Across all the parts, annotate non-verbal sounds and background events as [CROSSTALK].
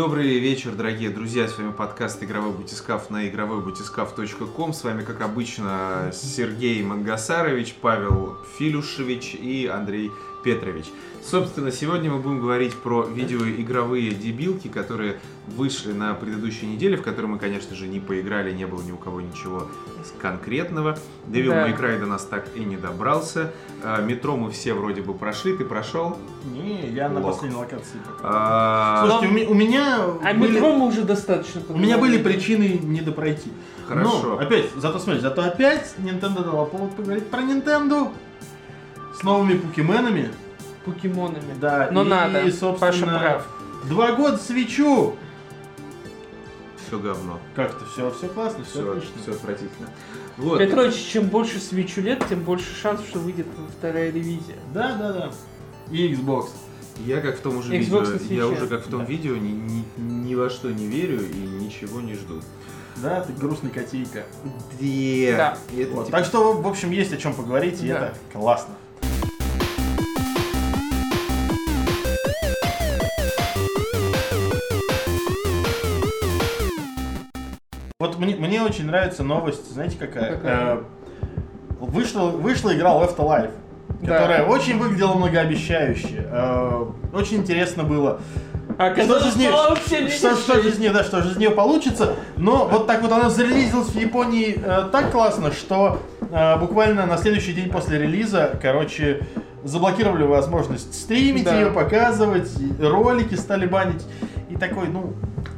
Добрый вечер, дорогие друзья. С вами подкаст «Игровой бутискаф» на игровойбутискаф.ком. С вами, как обычно, Сергей Мангасарович, Павел Филюшевич и Андрей Петрович. Собственно, сегодня мы будем говорить про видеоигровые дебилки, которые вышли на предыдущей неделе, в которые мы, конечно же, не поиграли, не было ни у кого ничего конкретного. Devil Да. May Cry до нас так и не добрался. А, Метро мы все вроде бы прошли. Ты прошел? Не, я на последней локации. пока. А, Слушайте, у, ме- у меня А были, метро мы уже достаточно у меня были причины не допройти. Хорошо. Но, опять, зато смотри, зато опять Nintendo дала повод поговорить про Nintendo с новыми покеменами. покемонами. Да, Но и, надо. и, собственно, Паша прав. Два года свечу. все говно. Как-то все, все классно, все, Все, отлично. все отвратительно. Вот. Петрович, чем больше свечу лет, тем больше шансов, что выйдет вторая ревизия. Да, да, да. И Xbox. Я как в том уже Xbox видео, я уже как в том Да. видео ни, ни, ни во что не верю и ничего не жду. Да, ты грустный котейка. Да. Да. Это Вот, типа- Так что, в общем, есть о чем поговорить, и Да. это классно. Мне, мне очень нравится новость, знаете какая? Какая? Э, вышла, вышла игра Left Alive, Да. которая очень выглядела многообещающе. Э, очень интересно было. А Что же нее, что, что же из нее, да, что же из нее получится. Но вот так вот она зарелизилась в Японии э, так классно, что э, буквально на следующий день после релиза, короче, заблокировали возможность стримить Да. ее, показывать, ролики стали банить. И такой, ну,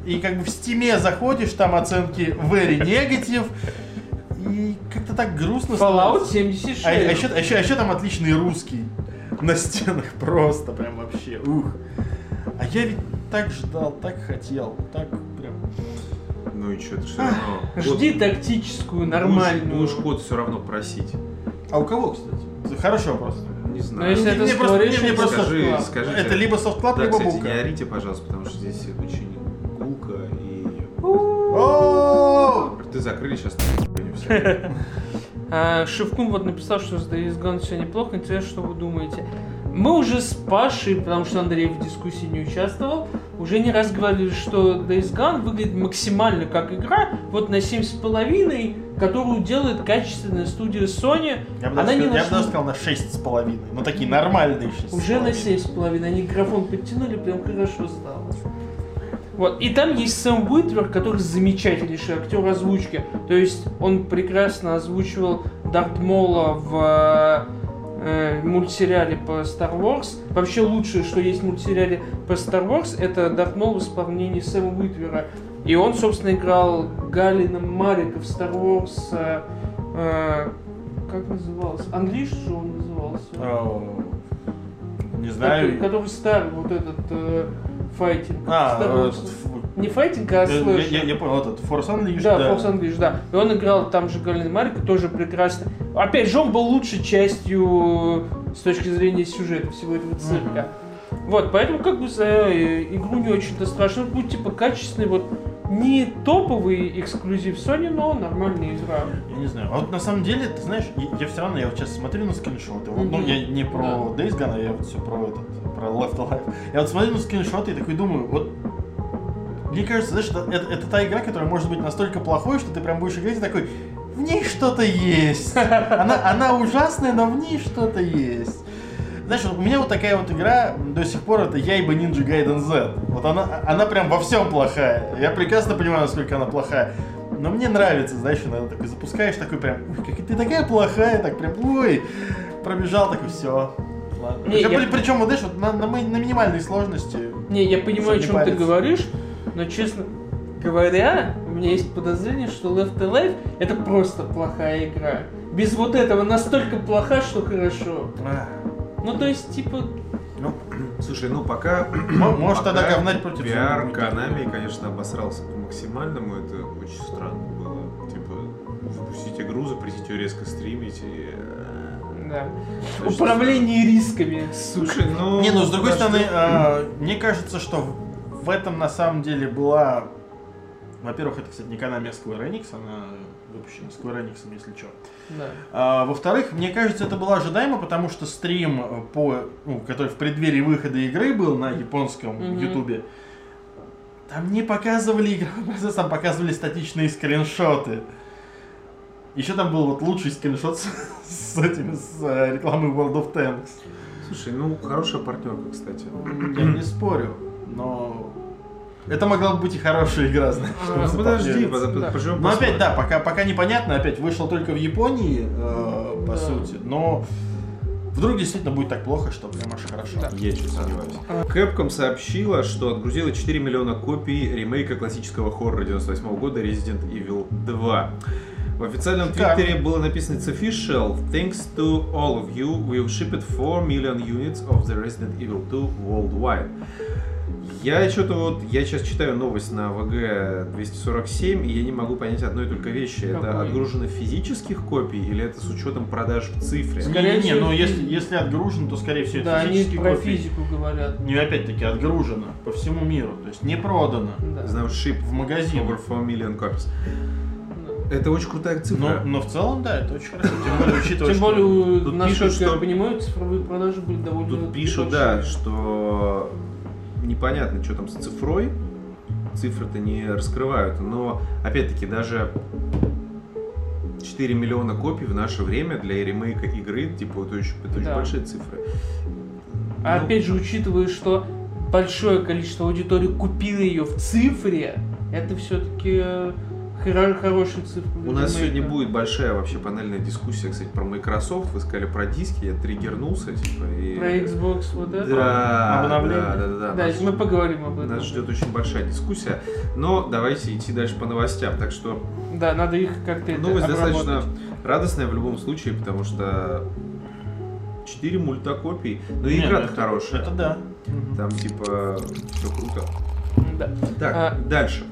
и как бы в стиме заходишь, там оценки very negative, и как-то так грустно Fallout становится. 76. А, а еще, а еще- а еще там отличный русский на стенах [LAUGHS] просто, прям вообще, ух. А я ведь так ждал, так хотел, так прям. Ну и что, ты все равно... Жди код- тактическую, будешь- нормальную. Будешь код все равно просить. А у кого, кстати? Хороший вопрос. Не Но знаю. если Мне- это мне просто- мне- мне то просто- скажи, скажите. Это либо софтклаб, Да, либо кстати, бука. не орите, пожалуйста, потому что здесь очень! Ты закрыли сейчас. [LAUGHS] А, Шевкун вот написал, что с Days Gone все неплохо. Интересно, что вы думаете. Мы уже с Пашей, потому что Андрей в дискуссии не участвовал, уже не раз говорили, что Days Gone выглядит максимально как игра, вот на 7,5, которую делает качественная студия Sony. Я бы Она даже, не сказал- я бы нашла- даже сказал на шесть с половиной. Ну такие нормальные шесть. Уже на 7,5. Они графон подтянули, прям хорошо стало. Вот. И там есть Сэм Уитвер, который замечательнейший актер озвучки. То есть он прекрасно озвучивал Дарт Мола в э, мультсериале по Star Wars. Вообще лучшее, что есть в мультсериале по Star Wars, это Дарт Мол в исполнении Сэма Уитвера. И он, собственно, играл Галина Марика в Star Wars. э, э, как назывался? Англиш, что он назывался? О, Не Который, знаю. который старый, вот этот э, файтинг. А, ф- Не файтинг, а я, слэшер. я- я понял, этот Force Unleashed, Да, да. Force Unleashed, да. И он играл там же Галин Марика, тоже прекрасно. Опять же, он был лучшей частью с точки зрения сюжета всего этого цирка. Вот, поэтому как бы за э, игру не очень-то страшно. Будет типа качественный, вот не топовый эксклюзив Sony, но нормальная игра. Я не знаю. А вот на самом деле, ты знаешь, я, я все равно, я вот сейчас смотрю на скриншоты. Вот, ну, Мгм. я не про Days Gone, а я вот все про этот, про Left Alive. Я вот смотрю на скриншоты и такой думаю, вот мне кажется, знаешь, это, это- это та игра, которая может быть настолько плохой, что ты прям будешь играть и такой, в ней что-то есть. Она, она ужасная, но в ней что-то есть. Знаешь, у меня вот такая вот игра до сих пор это Яйба Ninja Gaiden Z. Вот она, она прям во всем плохая. Я прекрасно понимаю, насколько она плохая. Но мне нравится, знаешь, иногда такой запускаешь, такой прям, ой, как ты такая плохая, так прям, ой, пробежал, такой, все. Ладно. Не, причем, я- при- причем, вот, знаешь, вот на, на, на минимальной сложности. Не, я понимаю, о чем ты париться. говоришь, но честно говоря, у меня есть подозрение, что Left Alive это просто плохая игра. Без вот этого настолько плоха, что хорошо. ах, Ну, то есть, типа, Ну, Слушай, ну пока... Мо- может, пока тогда говнать против Пиар. Konami, конечно, обосрался по максимальному. Это очень странно было. Типа, запустить игру, запретить ее резко стримить и... э, да. значит, Управление рисками. Слушай, ну... Не, ну с другой стороны, а, мне кажется, что в- этом на самом деле была. Во-первых, это, кстати, не Konami, а Square Enix, она выпущена Square Enix, если что. Да. А, во-вторых, мне кажется, это было ожидаемо, потому что стрим, э, по, ну, который в преддверии выхода игры был на японском ютубе, Там не показывали игровой [LAUGHS] процесс, там показывали статичные скриншоты. Еще там был вот лучший скриншот [LAUGHS] с, с этими, с э, рекламой World of Tanks. Слушай, ну хорошая партнерка, кстати. Я не спорю, но это могла бы быть и хорошая игра, знаешь. А, Ну, подожди, Да. поживем Ну опять, да, пока, пока непонятно, опять вышел только в Японии, э, по Да. сути, но вдруг действительно будет так плохо, что прям аж хорошо. Да. Я чуть сомневаюсь. Capcom сообщила, что отгрузила 4 миллиона копий ремейка классического хоррора 98 года Resident Evil 2. В официальном Шикарно. твиттере было написано It's official. Thanks to all of you, we've shipped 4 million units of the Resident Evil 2 worldwide. Я что-то вот, я сейчас читаю новость на ВГ 247, и я не могу понять одной только вещи. Это Какой? отгружено физических копий или это с учетом продаж в цифре? Скорее не, не, но фи- если, если отгружено, то скорее всего Да, это они физические про копии. физику говорят. Не опять-таки отгружено по всему миру, то есть не продано Да. Знаю, ship в магазин. over 4 million copies. Да. Это очень крутая цифра. Но, но в целом, да, это очень хорошо. Тем более, учитывая, Тем что- более, Тут насколько пишут, я что- понимаю, цифровые продажи были довольно Тут пишут, да, что непонятно, что там с цифрой. Цифры-то не раскрывают. Но, опять-таки, даже 4 миллиона копий в наше время для ремейка игры, типа, это очень, это очень Да. большие цифры. А Ну, опять же, учитывая, что большое количество аудитории купило ее в цифре, это все-таки хорошие цифры. У нас сегодня будет большая вообще панельная дискуссия, кстати, про Microsoft. Вы сказали про диски, я триггернулся, типа, и... Про Xbox вот это. Да, Обновление. да, да, да, да. Да, Нас- мы поговорим об этом. Нас ждет очень большая дискуссия, но давайте идти дальше по новостям. Так что Да, надо их как-то новость достаточно обработать. радостная в любом случае, потому что 4 мульта копий. Ну и Не, игра-то это- хорошая. Это да. Там типа все круто. Да. Так, А- дальше.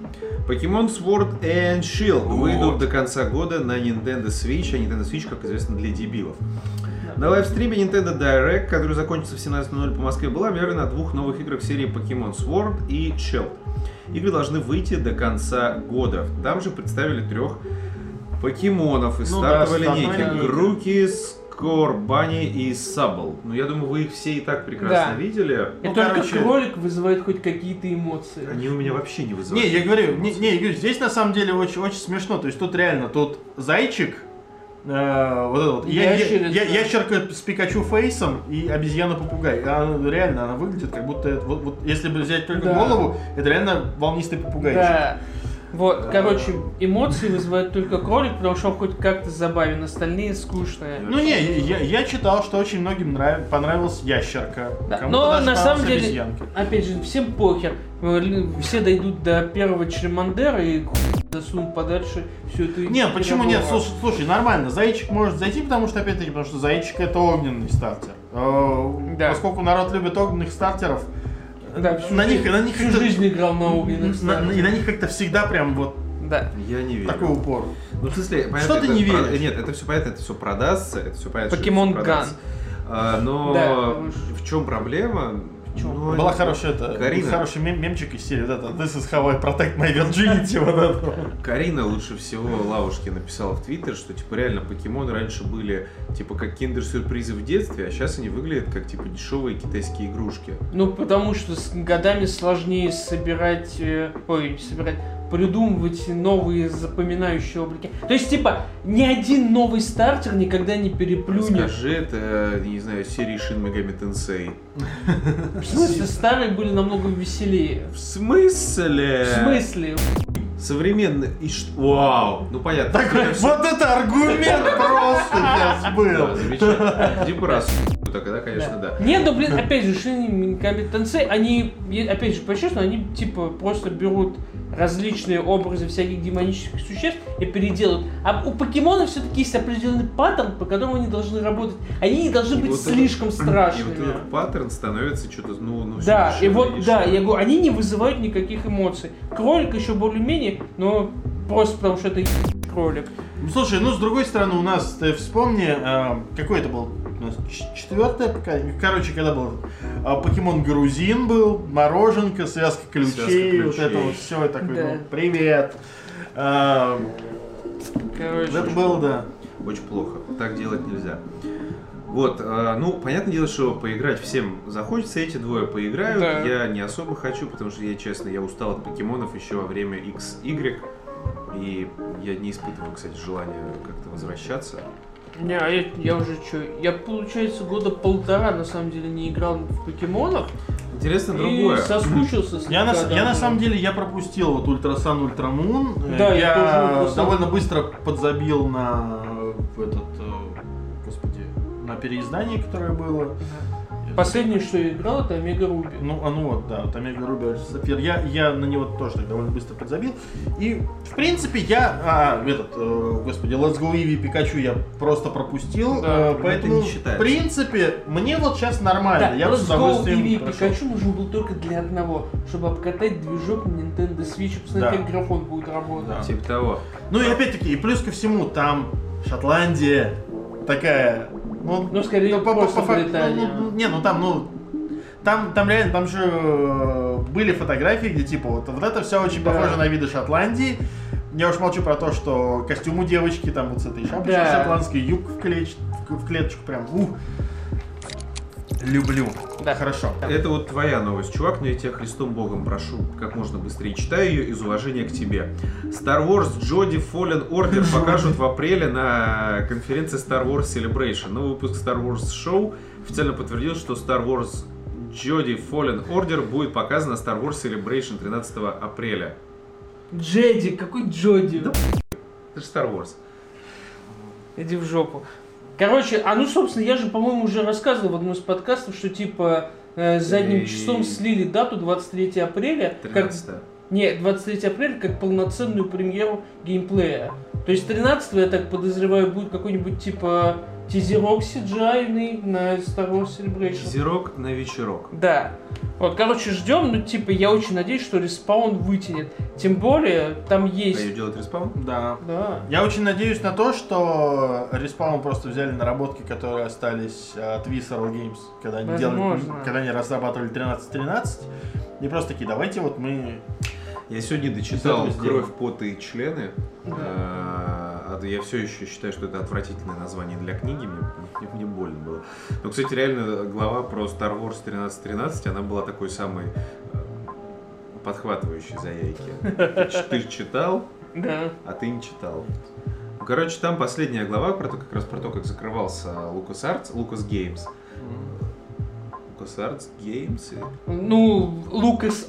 Pokemon Sword and Shield Вот. выйдут до конца года на Nintendo Switch, а Nintendo Switch, как известно, для дебилов. Да. На лайвстриме Nintendo Direct, который закончится в 17.00 по Москве, была объявлена о двух новых играх серии Pokemon Sword и Shield. Игры должны выйти до конца года. Там же представили трех покемонов из Ну да, стартовой стартовая линейки. линейка. Груки, Скор, Бани и Сабл. Ну, я думаю, вы их все и так прекрасно Да. видели. И Ну, только короче- кролик вызывает хоть какие-то эмоции. Они у меня вообще не вызывают. Не, я говорю, не, не, я говорю, здесь на самом деле очень, очень смешно. То есть тут реально, тут зайчик, э, вот это вот, я- я- я- ящерка с Пикачу фейсом и обезьяна-попугай. Она, реально, она выглядит как будто, вот, вот если бы взять только Да. голову, это реально волнистый попугайчик. Да. Вот, короче, эмоции вызывает только кролик, потому что он хоть как-то забавен, остальные скучные. Ну не, я, я читал, что очень многим нрав- понравилась ящерка. Да, но на самом деле- обезьянка. Опять же, всем похер. Все дойдут до первого Чремандера и засунут подальше всю эту Не, почему нет? Слушай, слушай, нормально. Зайчик может зайти, потому что, опять-таки, потому что зайчик это огненный стартер. Э, Да. Поскольку народ любит огненных стартеров, Да, всю на них, жизнь- на них всю жизнь играл на огненных на- и на них как-то всегда прям вот Да. Я не верю. такой упор. Ну, в смысле, понятно, Что ты не про- веришь? Нет, это все понятно, это все продастся, это все понятно. Покемон продастся. А, но Да, в чем проблема? Чём? Ну, Была хорошая это, Карина. хороший мем- мемчик из серии, вот это This is how I protect my virginity, вот это. Карина лучше всего Лавушки написала в Твиттер, что типа реально покемоны раньше были типа как киндер-сюрпризы в детстве, а сейчас они выглядят как типа дешевые китайские игрушки. Ну, потому что с годами сложнее собирать, э, ой, собирать, придумывать новые запоминающие облики. То есть, типа, ни один новый стартер никогда не переплюнет. Скажи это, не знаю, серии Shin Megami Tensei. В смысле, старые были намного веселее. В смысле? В смысле? Современный и ш- Вау! Ну понятно. Такой, вот это аргумент просто сейчас Да, был. замечательно. Типа раз тогда, конечно, да. Нет, ну блин, опять же, Шин Тенсей, они, опять же, по-честному, они типа просто берут различные образы всяких демонических существ и переделывают. А у покемонов все-таки есть определенный паттерн, по которому они должны работать. Они не должны И быть вот слишком [CLEARS THROAT] И страшными. вот этот паттерн становится что-то, ну, ну Да, и вот, да, я говорю, они не вызывают никаких эмоций. Кролик еще более-менее, но просто потому что это кролик. Ну, Слушай, ну с другой стороны, у нас, ты вспомни, э, какой это был? У нас ч- четвертое поколение. Короче, когда был э, покемон грузин был, мороженка, связка ключей, Связка вот это ключей. вот все такое. Да. ну, привет. Э, Короче, это было, да. Очень плохо. Так делать нельзя. Вот, э, ну, понятное дело, что поиграть всем захочется, эти двое поиграют. Да. Я не особо хочу, потому что я, честно, я устал от покемонов еще во время XY. И я не испытываю, кстати, желания как-то возвращаться. Не, а я, я уже что, я, получается, года полтора, на самом деле, не играл в покемонах. Интересно И другое. соскучился слегка, Я на, да, я на да. самом деле я пропустил вот Ultra Sun Ultra Moon. Да, я тоже я Ultra Sun. довольно быстро подзабил на в этот, э, господи, на переиздание, которое было. Последнее, что я играл, это Omega Ruby. Ну, а ну вот, да, вот Omega Ruby Sapphire. Я, я на него тоже так довольно быстро подзабил. И, в принципе, я, а, этот, э, господи, Let's Go Eevee Пикачу я просто пропустил. Да, э, это поэтому, не считается. в принципе, мне вот сейчас нормально. Да, я бы с Let's Go удовольствием Eevee прошел. Пикачу нужен был только для одного, чтобы обкатать движок на Nintendo Switch, и посмотреть, Да. как графон будет работать. Да. Типа того. Ну и опять-таки, и плюс ко всему, там Шотландия такая. Ну, Ну, скорее, по- по- по факту, Британия. ну, ну, не, ну там, ну. Там, там реально, там же э, были фотографии, где типа вот, вот это все очень Да. похоже на виды Шотландии. Я уж молчу про то, что костюм у девочки там вот с этой шапочкой Да. шотландской, юбка в, клеч- в, в клеточку прям. ух. Люблю. Да. Хорошо. Это вот твоя новость, чувак, но я тебя Христом Богом прошу, как можно быстрее читай ее из уважения к тебе. Star Wars Jedi Fallen Order покажут в апреле на конференции Star Wars Celebration. Новый выпуск Star Wars Show официально подтвердил, что Star Wars Jedi Fallen Order будет показан на Star Wars Celebration 13 апреля. Джеди, какой Джоди? Да. Это же Star Wars. Иди в жопу. Короче, а ну, собственно, я же, по-моему, уже рассказывал в одном из подкастов, что типа э, задним И- числом слили дату 23 апреля. Как, 13 не, 23 апреля как полноценную премьеру геймплея. То есть 13 я так подозреваю, будет какой-нибудь типа тизерок CGI на Star Wars Celebration. Зирок на вечерок. Да. Вот, короче, ждем, ну, типа, я очень надеюсь, что Respawn вытянет. Тем более, там А есть... делает Respawn? Да. Да. Я очень надеюсь на то, что Respawn просто взяли наработки, которые остались от Visceral Games, когда они, делали, когда они разрабатывали 13.13. И просто такие, давайте вот мы... Я сегодня дочитал. «Кровь, пота и члены». Да. А, а я все еще считаю, что это отвратительное название для книги, мне, мне, мне больно было. Но, кстати, реально глава про Star Wars 1313, она была такой самой э, подхватывающей за яйки. Ты, читал, а ты не читал. Короче, там последняя глава про то, как раз про то, как закрывался LucasArts, Lucas Games. LucasArts Games Ну,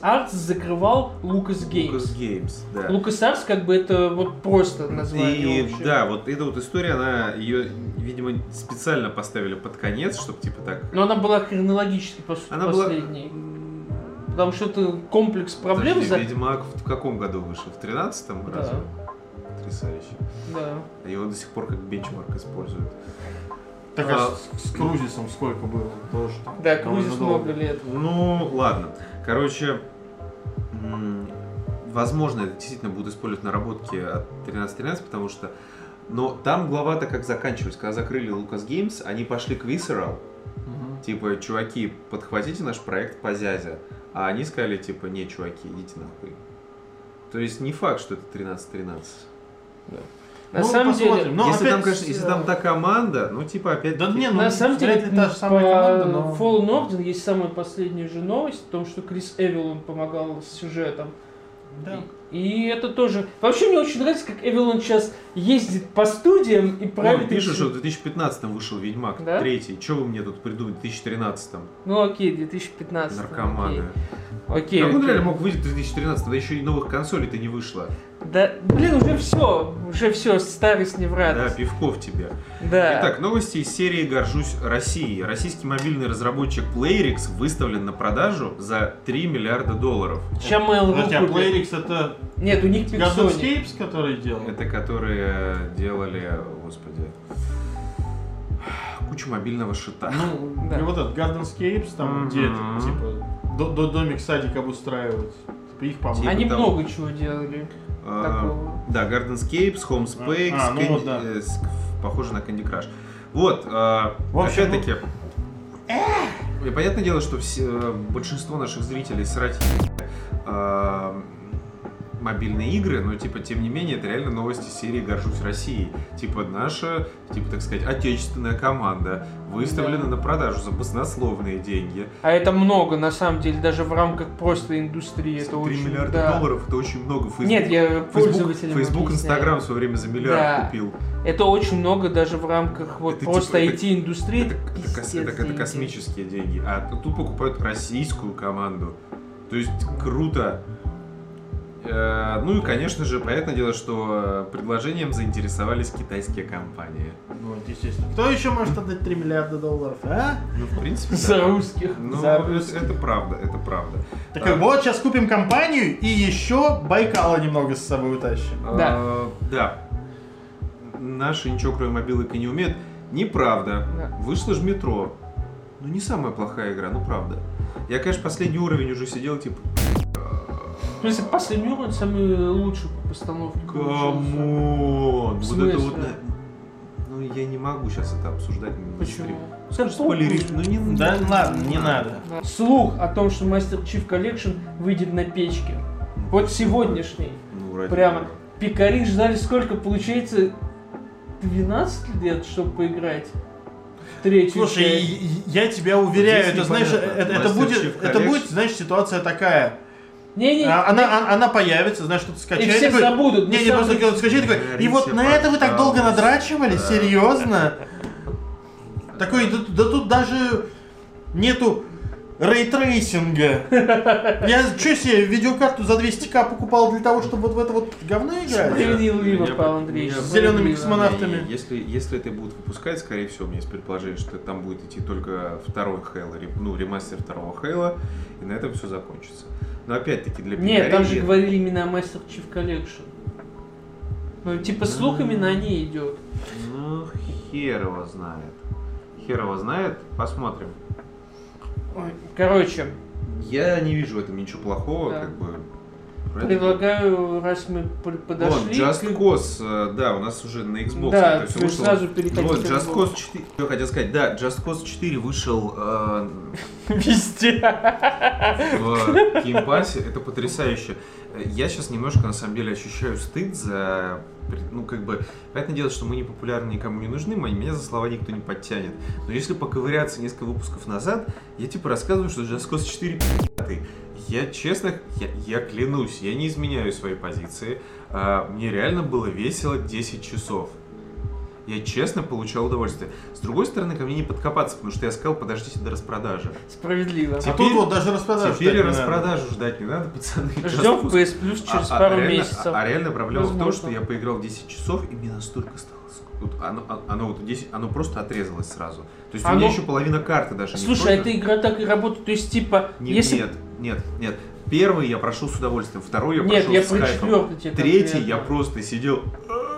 Артс закрывал Лукас Геймс. Lucas Games, да. Артс как бы это вот просто название И общее. да, вот эта вот история, она ее, видимо, специально поставили под конец, чтобы типа так. Но она была хронологически по сути Она была. последней. М, Потому что это комплекс проблем. подожди, за- Ведьмак в каком году вышел? В 13-м Да. разве? Потрясающе. Да. А его до сих пор как бенчмарк используют. Так А- а с, с Крузисом сколько было? Тоже там Да, Крузис долго. много лет. Ну, ладно. Короче, возможно, это действительно будут использовать наработки от 13.13, потому что... Но там глава-то как заканчивалась. Когда закрыли Lucas Games, они пошли к Visceral, Мгм. Типа, чуваки, подхватите наш проект по Зязе. А они сказали, типа, не, чуваки, идите нахуй. То есть не факт, что это 13-13. На Ну, самом деле, посмотрим. Но если, опять там, конечно, если э, там та команда, ну, типа, опять Да не, ну, на самом деле, ли та же по самая команда, но... Fallen Order есть самая последняя же новость о том, что Крис Эвилон помогал с сюжетом. Да. И это тоже... Вообще мне очень нравится, как Эвилон сейчас ездит по студиям и Ну, правит... пишут, их- что в 2015 вышел Ведьмак, Да? третий. Что вы мне тут придумали в 2013 Ну окей, 2015. Наркоманы. Окей, как он окей. реально мог выйти в 2013 да еще и новых консолей-то не вышло. Да, блин, уже все, уже все, старость не в Да, радость. пивков тебе. Да. Итак, новости из серии «Горжусь Россией». Российский мобильный разработчик Playrix выставлен на продажу за 3 миллиарда долларов. Чем Mail.ru Подожди, а? Playrix это Нет, у них Garden Pixonic. Который делал? Это которые делали, господи, кучу мобильного шита. Ну, Да. и вот этот Garden Escapes, там, где это, типа, до, до- домик, садик обустраивать. Типа, их. Типа Они того. много чего делали. А, такого. Да, Gardenscapes, Homespace, А, ну Candy- вот, да. э, с- похоже на Candy Crush. Вот, а, ну, опять-таки, и понятное дело, что все, большинство наших зрителей срать а, мобильные игры, но, типа, тем не менее, это реально новости серии «Горжусь Россией». Типа, наша, типа, так сказать, отечественная команда выставлена Да. на продажу за баснословные деньги. А это много, на самом деле, даже в рамках просто индустрии. Это 3 очень... миллиарда да. долларов это очень много. Facebook, Нет, я Facebook, пользователям Facebook объясняю. Instagram в свое время за миллиард Да. купил. Это очень много даже в рамках вот Это просто типа- это- IT-индустрии. Это, это кос- пиздец это- это космические деньги. А тут покупают российскую команду. То есть круто. Э, Ну и, конечно же, понятное дело, что э, предложением заинтересовались китайские компании. Вот, естественно. Кто еще может отдать 3 миллиарда долларов, а? Ну, в принципе, За да. русских. Ну, За это, русских. это правда, это правда. Так Да. вот, сейчас купим компанию и еще Байкала немного с собой утащим. Да. Э, Да. Наши ничего кроме мобилок и не умеют. Неправда. Да. Вышло же метро. Ну, не самая плохая игра, ну правда. Я, конечно, последний уровень уже сидел, типа, В смысле, последний уровень самый лучший по постановке. come on. Вот это вот... Ну, я не могу сейчас это обсуждать. Почему? Да Спойлеришь, ну не Да ладно, не надо. Слух о том, что Master Chief Collection выйдет на печке. Вот сегодняшний. Ну, Прямо. Пикари ждали сколько, получается, 12 лет, чтобы поиграть в третью Слушай, часть. я тебя уверяю, Здесь это знаешь, это, это будет, это будет, знаешь, ситуация такая. Не-не, А, Она, она, она появится, знаешь, что-то и скачает. все такой, забудут. Не, не, просто кто-то скачает такой. И вот на это вы так долго надрачивали? Да. Серьезно? Такой, да, да тут даже нету ray tracing а. Я что себе видеокарту за 200к покупал для того, чтобы вот в это вот говно играть? Справедливо, Павел Андреевич. С зелеными космонавтами. Не, Если, если это будут выпускать, скорее всего, у меня есть предположение, что там будет идти только второй Хейла, ну, ремастер второго Хейла, и на этом все закончится. Но опять-таки для Нет, там же пикарей- говорили именно о Master Chief Collection. Ну, типа, слухами на ней идет. Ну, хер его знает. Хер его знает, посмотрим. Короче, Я не вижу в этом ничего плохого, Да. как бы. Ради предлагаю, раз мы подошли... Вон, Just Cause, э, да, у нас уже на Xbox. Да, это есть вышло. сразу переходить Вот, Just. Cause 4, что я хотел сказать, да, Just Cause 4 вышел э, [LAUGHS] Везде. в Game Pass е, это потрясающе. Я сейчас немножко, на самом деле, ощущаю стыд за... Ну, как бы, понятное дело, что мы не популярны, никому не нужны, меня за слова никто не подтянет. Но если поковыряться несколько выпусков назад, я типа рассказываю, что Cause 4 пи***тый. Я честно, я, я клянусь, я не изменяю своей позиции. А, мне реально было весело 10 часов. Я честно получал удовольствие. С другой стороны, ко мне не подкопаться, потому что я сказал, подождите до распродажи. Справедливо. А Теперь- тут вот даже распродажу Теперь ждать не надо. распродажу ждать не надо, пацаны. Ждем. PS Plus через А- а пару реально- месяцев. А, а реально проблема в том, Возможно. что я поиграл 10 часов, и мне настолько стало... вот оно, оно, оно вот 10, оно просто отрезалось сразу. То есть у Оно- меня еще половина карты даже не Слушай, а пройдена. эта игра так и работает, то есть типа, Нет, если... нет, нет, нет. Первый я прошел с удовольствием, второй я Нет, прошел я с про кайфом. четвертый тебе Третий я просто сидел...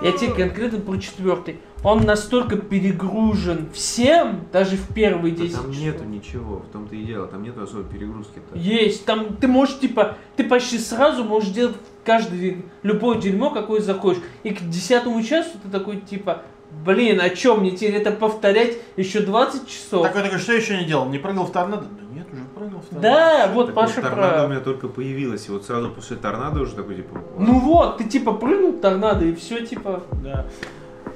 Я тебе конкретно про четвертый. Он настолько перегружен всем, даже в первые Да 10 там часов. нету ничего, в том-то и дело, там нету особой перегрузки-то. Есть, там ты можешь, типа, ты почти сразу можешь делать каждый, любое дерьмо, какое захочешь. И к десятому часу ты такой, типа, блин, а чё мне теперь это повторять еще 20 часов? Такой, такой, что еще не делал? Не прыгал в торнадо? Да нет, уже прыгал в торнадо. Да, вот Так Паша торнадо у прав. меня только появилась, и вот сразу после торнадо уже такой, типа... Ну вот, ты типа прыгнул в торнадо и все, типа. Да.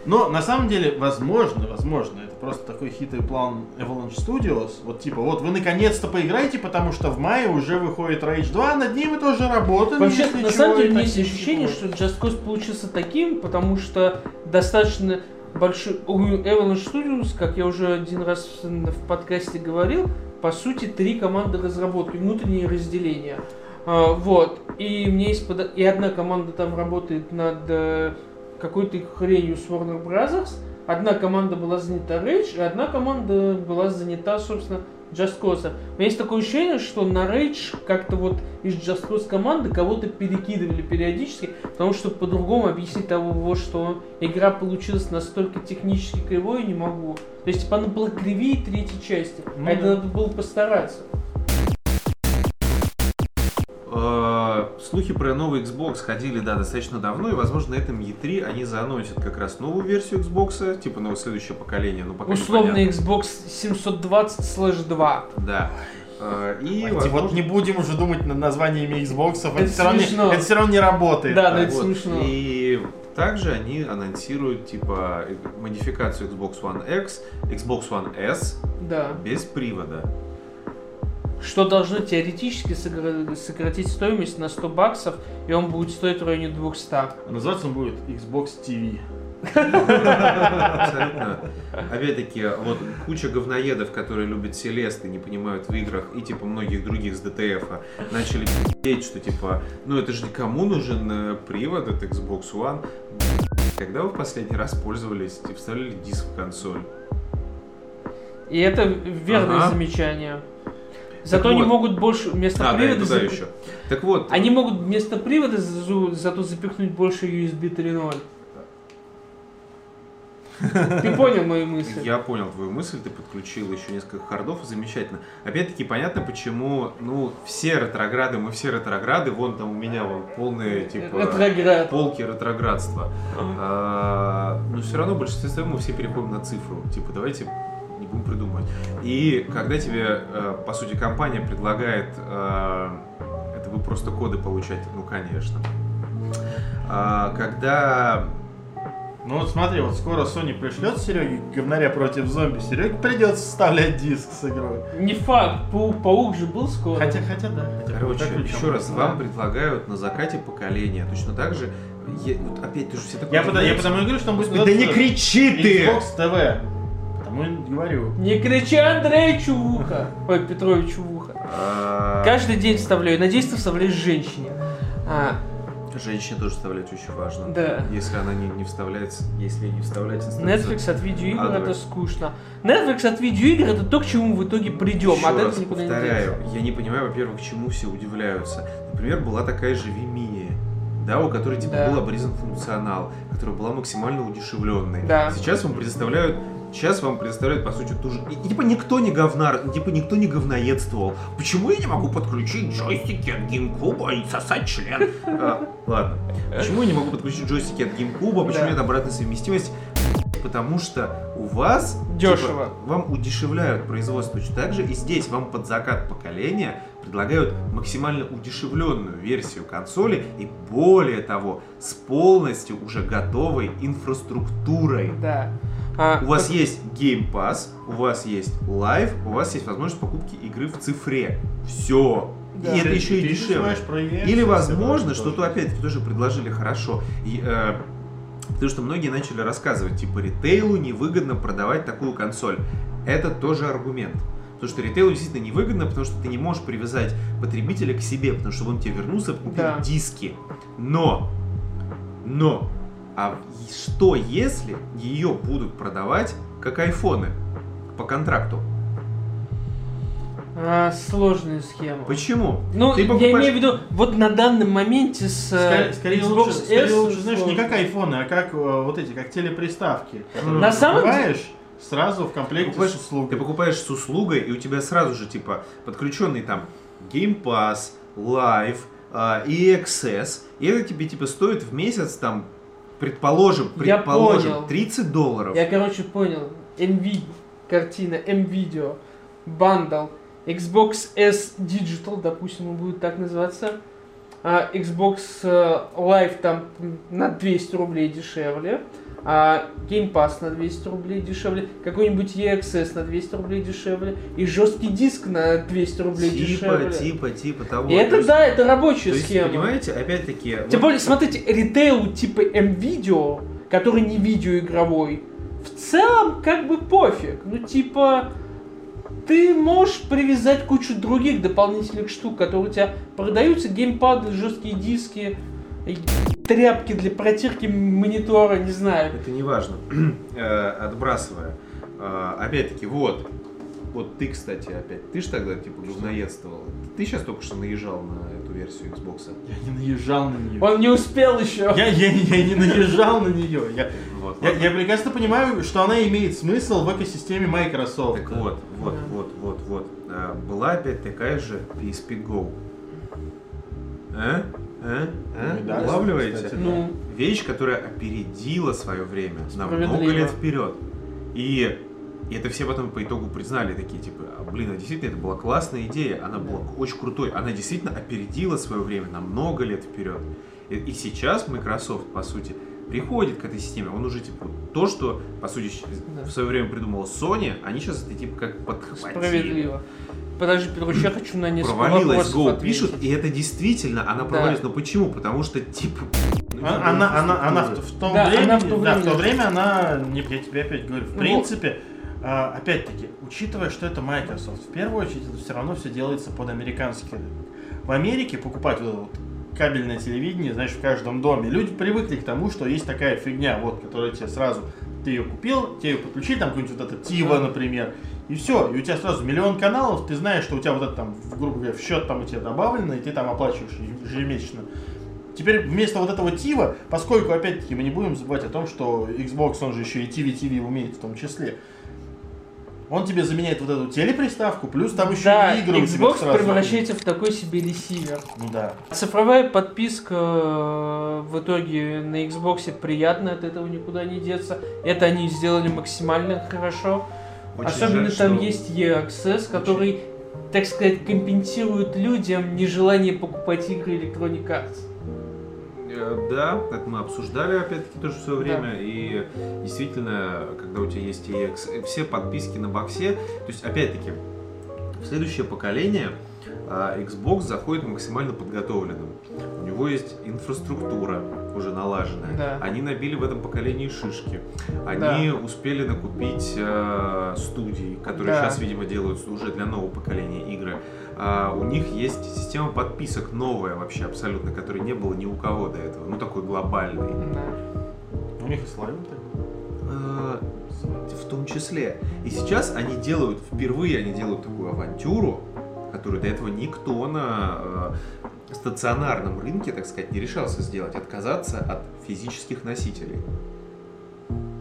Но на самом деле, возможно, возможно, это просто такой хитрый план Avalanche Studios. Вот типа, вот вы наконец-то поиграете, потому что в мае уже выходит Rage 2, над ним мы тоже работали. Вообще, на чего, самом деле, у меня есть ощущение, ничего. что Just Cause получился таким, потому что достаточно большой... Avalanche Studios, как я уже один раз в подкасте говорил, по сути, три команды разработки, внутренние разделения. А, Вот. И меня есть... подо- И одна команда там работает над э, какой-то хренью с Warner Brothers, одна команда была занята Rage, и одна команда была занята, собственно, Cause. У меня есть такое ощущение, что на Rage как-то вот из Cause команды кого-то перекидывали периодически, потому что по-другому объяснить того, что игра получилась настолько технически кривой, не могу. То есть, типа, она была кривее третьей части, Ну а это да. надо было постараться. Слухи про новый Xbox ходили, да, достаточно давно, и, возможно, на этом E3 они заанонсят как раз новую версию Xbox, типа, ну, следующее поколение, ну, пока Условный. Xbox 720 слэш 2. Да. А, И, Давайте возможно, вот не будем уже думать над названиями Xbox, это, Это все равно, не- это все равно не работает. Да, но это вот. смешно. И также они анонсируют типа э, модификацию Xbox One X, Xbox One S Да. без привода. Что должно теоретически сокра- сократить стоимость на 100 баксов, и он будет стоить в районе 200. А Называться он будет Xbox TV. Абсолютно. Опять-таки, вот куча говноедов, которые любят Селест и не понимают в играх, и типа многих других с ДТФ, начали пи***ть, что типа, ну это же кому нужен э, привод от Xbox One? Когда вы в последний раз пользовались и вставляли диск в консоль? И это верное Ага. замечание. Зато они могут больше вместо А, да, привода... зап- еще. Так вот, Они могут вместо привода за- зато запихнуть больше USB 3.0. [LAUGHS] Ты понял мою мысль? Я понял твою мысль, ты подключил еще несколько хардов, замечательно. Опять-таки понятно, почему, ну, все ретрограды, мы все ретрограды, вон там у меня вон полные, типа, Ретроград. полки ретроградства. А, но все равно в большинстве своем мы все переходим на цифру. Типа, давайте не будем придумывать. И когда тебе, э, по сути, компания предлагает, э, это вы просто коды получаете, ну, конечно. А, когда Ну вот смотри, вот скоро Sony пришлет Сереге говнаря против зомби, Сереге придется вставлять диск с игрой. Не факт, паук, паук же был скоро. Хотя, хотя да. хотя Короче, еще раз, Да. вам предлагают на закате поколения. Точно так же, я- вот опять ты же все такое Я, потому, я потому и говорю, что он будет да не кричи ты! Xbox TV. Потому и говорю. Не кричи Андреевичу в ухо. Ой, Петровичу в ухо. А, Каждый день вставляю. Надеюсь, ты вставляешь женщине. А, Женщине тоже вставлять очень важно. Да. Если она не, не вставляется, если не вставлять, становится- Netflix от видеоигр А, это скучно. Netflix от видеоигр это то, к чему в итоге придем. Еще От раз никуда повторяю, я не понимаю, во-первых, чему все удивляются. Например, была такая же Vimini, да, у которой типа Да. был обрезан функционал, которая была максимально удешевленной. Да. Сейчас вам предоставляют Сейчас вам предоставляют, по сути, ту же... И, типа, никто не говнар, типа, никто не говноедствовал. Почему я не могу подключить джойстики от GameCube и сосать член? А, ладно. Почему я не могу подключить джойстики от GameCube? Почему Да. нет обратной совместимости? Потому что у вас Дешево. типа, вам удешевляют производство точно так же, и здесь вам под закат поколения предлагают максимально удешевленную версию консоли и более того, с полностью уже готовой инфраструктурой. Да. А, У вас как- есть Game Pass, у вас есть Live, у вас есть возможность покупки игры в цифре. Все. Да. И это Ты- еще и дешевле. Или возможно, что то опять-таки тоже предложили хорошо. И, э, потому что многие начали рассказывать, типа, ритейлу невыгодно продавать такую консоль. Это тоже аргумент. Потому что ритейлу действительно невыгодно, потому что ты не можешь привязать потребителя к себе, потому что он тебе вернулся, купил Да. диски. Но, но, а что если ее будут продавать как айфоны по контракту? а, сложная схема. Почему? Ну, Ты я покупаешь- имею в виду, вот на данном моменте с Скорее, э, скорее Xbox лучше, S скорее лучше, знаешь, не как айфоны, а как э, вот эти, как телеприставки. На ты самом покупаешь сразу в комплекте Покупаешь- с услугой. Ты покупаешь с услугой, и у тебя сразу же, типа, подключенный там Game Pass, Live, а, и Access, и это тебе, типа, стоит в месяц, там, предположим, Я предположим, понял. 30 долларов. Я, короче, понял. MV, картина, M-Video, бандл, Xbox S Digital, допустим, он будет так называться. А Xbox э, Live там на 200 рублей дешевле. А Game Pass на 200 рублей дешевле. Какой-нибудь EXS на 200 рублей дешевле. И жесткий диск на 200 рублей Типа, дешевле. типа, типа того. И То это есть- да, это рабочая То есть, схема. понимаете, опять-таки... Тем вот- более, смотрите, ритейл типа M-Video, который не видеоигровой, в целом как бы пофиг. Ну, типа, ты можешь привязать кучу других дополнительных штук, которые у тебя продаются, геймпады, жесткие диски, тряпки для протирки монитора, не знаю. Это не важно. [CLEARS THROAT] Э, Отбрасывая. Э, Опять-таки, вот. Вот ты, кстати, опять. Ты же тогда, типа, говноедствовал. Ты сейчас только что наезжал на эту версию Xbox. Я не наезжал на нее. Он не успел еще. Я, я, я не [LAUGHS] наезжал на нее. Я, Вот. я, я прекрасно понимаю, что она имеет смысл в экосистеме Microsoft. Так вот, вот, Да. вот, вот, вот. А, Была опять такая же PSP Go. А? А? А? Да, Улавливаете? кстати, Ну, Вещь, которая опередила свое время на много лет вперед. И И это все потом по итогу признали, такие, типа, «А, блин, а действительно, это была классная идея, она была очень крутой, она действительно опередила свое время на много лет вперед. И, и сейчас Microsoft, по сути, приходит к этой системе, он уже, типа, то, что, по сути, Да. в свое время придумала Sony, они сейчас это, типа, как подхватили. Справедливо. Подожди, Петрович, я хочу на несколько Провалилась, вопросов Go ответить. пишут, и это действительно, она Да. провалилась. Но почему? Потому что, типа, А- Она, она, она в, в том Да, времени, она в то да, в то время- время она, не, я тебе опять говорю, в Ну, принципе, а, опять-таки, учитывая, что это Microsoft, в первую очередь это все равно все делается под американский рынок. В Америке покупать вот это вот кабельное телевидение, знаешь, в каждом доме. Люди привыкли к тому, что есть такая фигня, вот, которая тебе сразу, ты ее купил, тебе ее подключили, там какой-нибудь вот этот Тива, например, и все, и у тебя сразу миллион каналов, ты знаешь, что у тебя вот это там, в- грубо говоря, в счет там у тебя добавлено, и ты там оплачиваешь ежемесячно. Теперь вместо вот этого Тива, поскольку, опять-таки, мы не будем забывать о том, что Xbox, он же еще и TV-TV умеет в том числе, он тебе заменяет вот эту телеприставку, плюс там еще Да, и игры Xbox превращается в такой себе ресивер. Ну да. Цифровая подписка э, в итоге на Xbox приятно, от этого никуда не деться. Это они сделали максимально хорошо. Очень Особенно жаль, там что- есть E-Access, который, так сказать, компенсирует людям нежелание покупать игры Electronic Arts. Э, Да, это мы обсуждали опять-таки тоже в свое Да. время. И действительно, когда у тебя есть EX, э, все подписки на боксе, то есть опять-таки в следующее поколение а, Xbox заходит максимально подготовленным. У него есть инфраструктура уже налаженная. Да. Они набили в этом поколении шишки. Они успели накупить э, студий, которые Да. сейчас, видимо, делают уже для нового поколения игры. А, у них есть система подписок новая вообще абсолютно, которой не было ни у кого до этого. Ну, такой глобальный. Да. У них и славим так. Э, В том числе. И сейчас они делают, впервые они делают такую авантюру, которую до этого никто на э, стационарном рынке, так сказать, не решался сделать. Отказаться от физических носителей.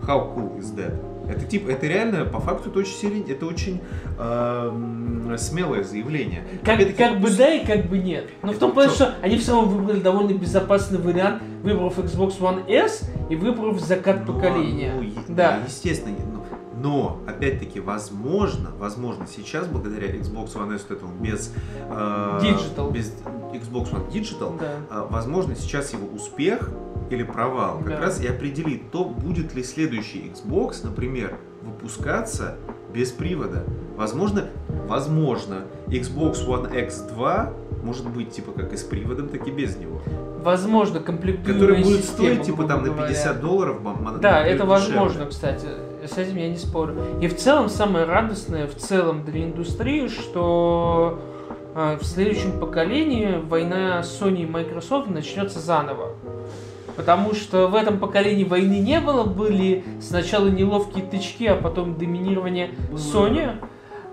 How cool is that? Это типа, это реально, по факту, это очень, серий- это очень эм, смелое заявление. Как, Опять-таки, как бы да и как бы нет. Но в том плане, что они все равно выбрали довольно безопасный вариант, выбрав Xbox One S и выбрав закат Ну, поколения. ну, да. естественно. Но, опять-таки, возможно, возможно, сейчас, благодаря Xbox One S, вот этому без, э, Digital. без Xbox One Digital, Да. э, возможно, сейчас его успех или провал как Да. раз и определит то, будет ли следующий Xbox, например, выпускаться без привода. Возможно, возможно, Xbox One X2 может быть типа как и с приводом, так и без него. Возможно, комплектуемая Который будет система, стоить типа там на грубо 50 говоря. долларов. на- Да, на- это дешевле. возможно, кстати. С этим я не спорю. И в целом самое радостное в целом для индустрии, что э, в следующем поколении война Sony и Microsoft начнется заново. Потому что в этом поколении войны не было, были сначала неловкие тычки, а потом доминирование Sony.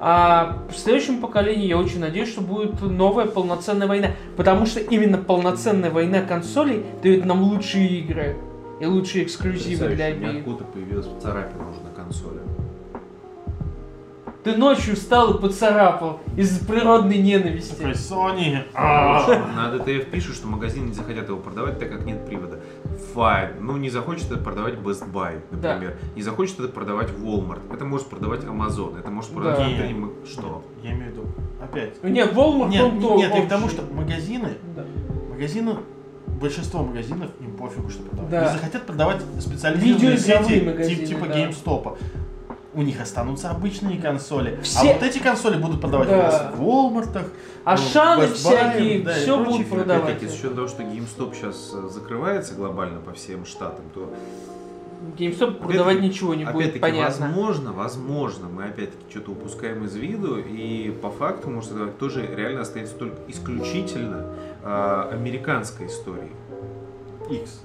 А в следующем поколении я очень надеюсь, что будет новая полноценная война. Потому что именно полноценная война консолей дает нам лучшие игры и лучшие эксклюзивы для Потрясающе. обеих. Ниоткуда появилась царапина уже на консоли. Ты ночью встал и поцарапал из природной ненависти. Такой Sony. а. На DTF пишут, что магазины не захотят его продавать, так как нет привода. Файн. Ну, не захочет это продавать Best Buy, Да. например. Не захочет это продавать Walmart. Это может продавать Amazon. Это может продавать... Да. м- Что? Я имею в виду. Опять. Нет, Walmart Нет, он то нет, я к тому, что магазины, Да. магазины, большинство магазинов им пофигу, что продавать. Да. Они захотят продавать специализированные сети, магазины, тип- типа да. GameStop. У них останутся обычные консоли. Все- А вот эти консоли будут продавать Да. у нас в Walmart. А Ну, шаны всякие, да, все будут продавать. Опять-таки, с учетом того, что GameStop сейчас э, закрывается глобально по всем штатам, то GameStop продавать ничего не будет, опять-таки, понятно. возможно, возможно, мы опять-таки что-то упускаем из виду, и по факту, может, это тоже реально останется только исключительно э, американской историей. X.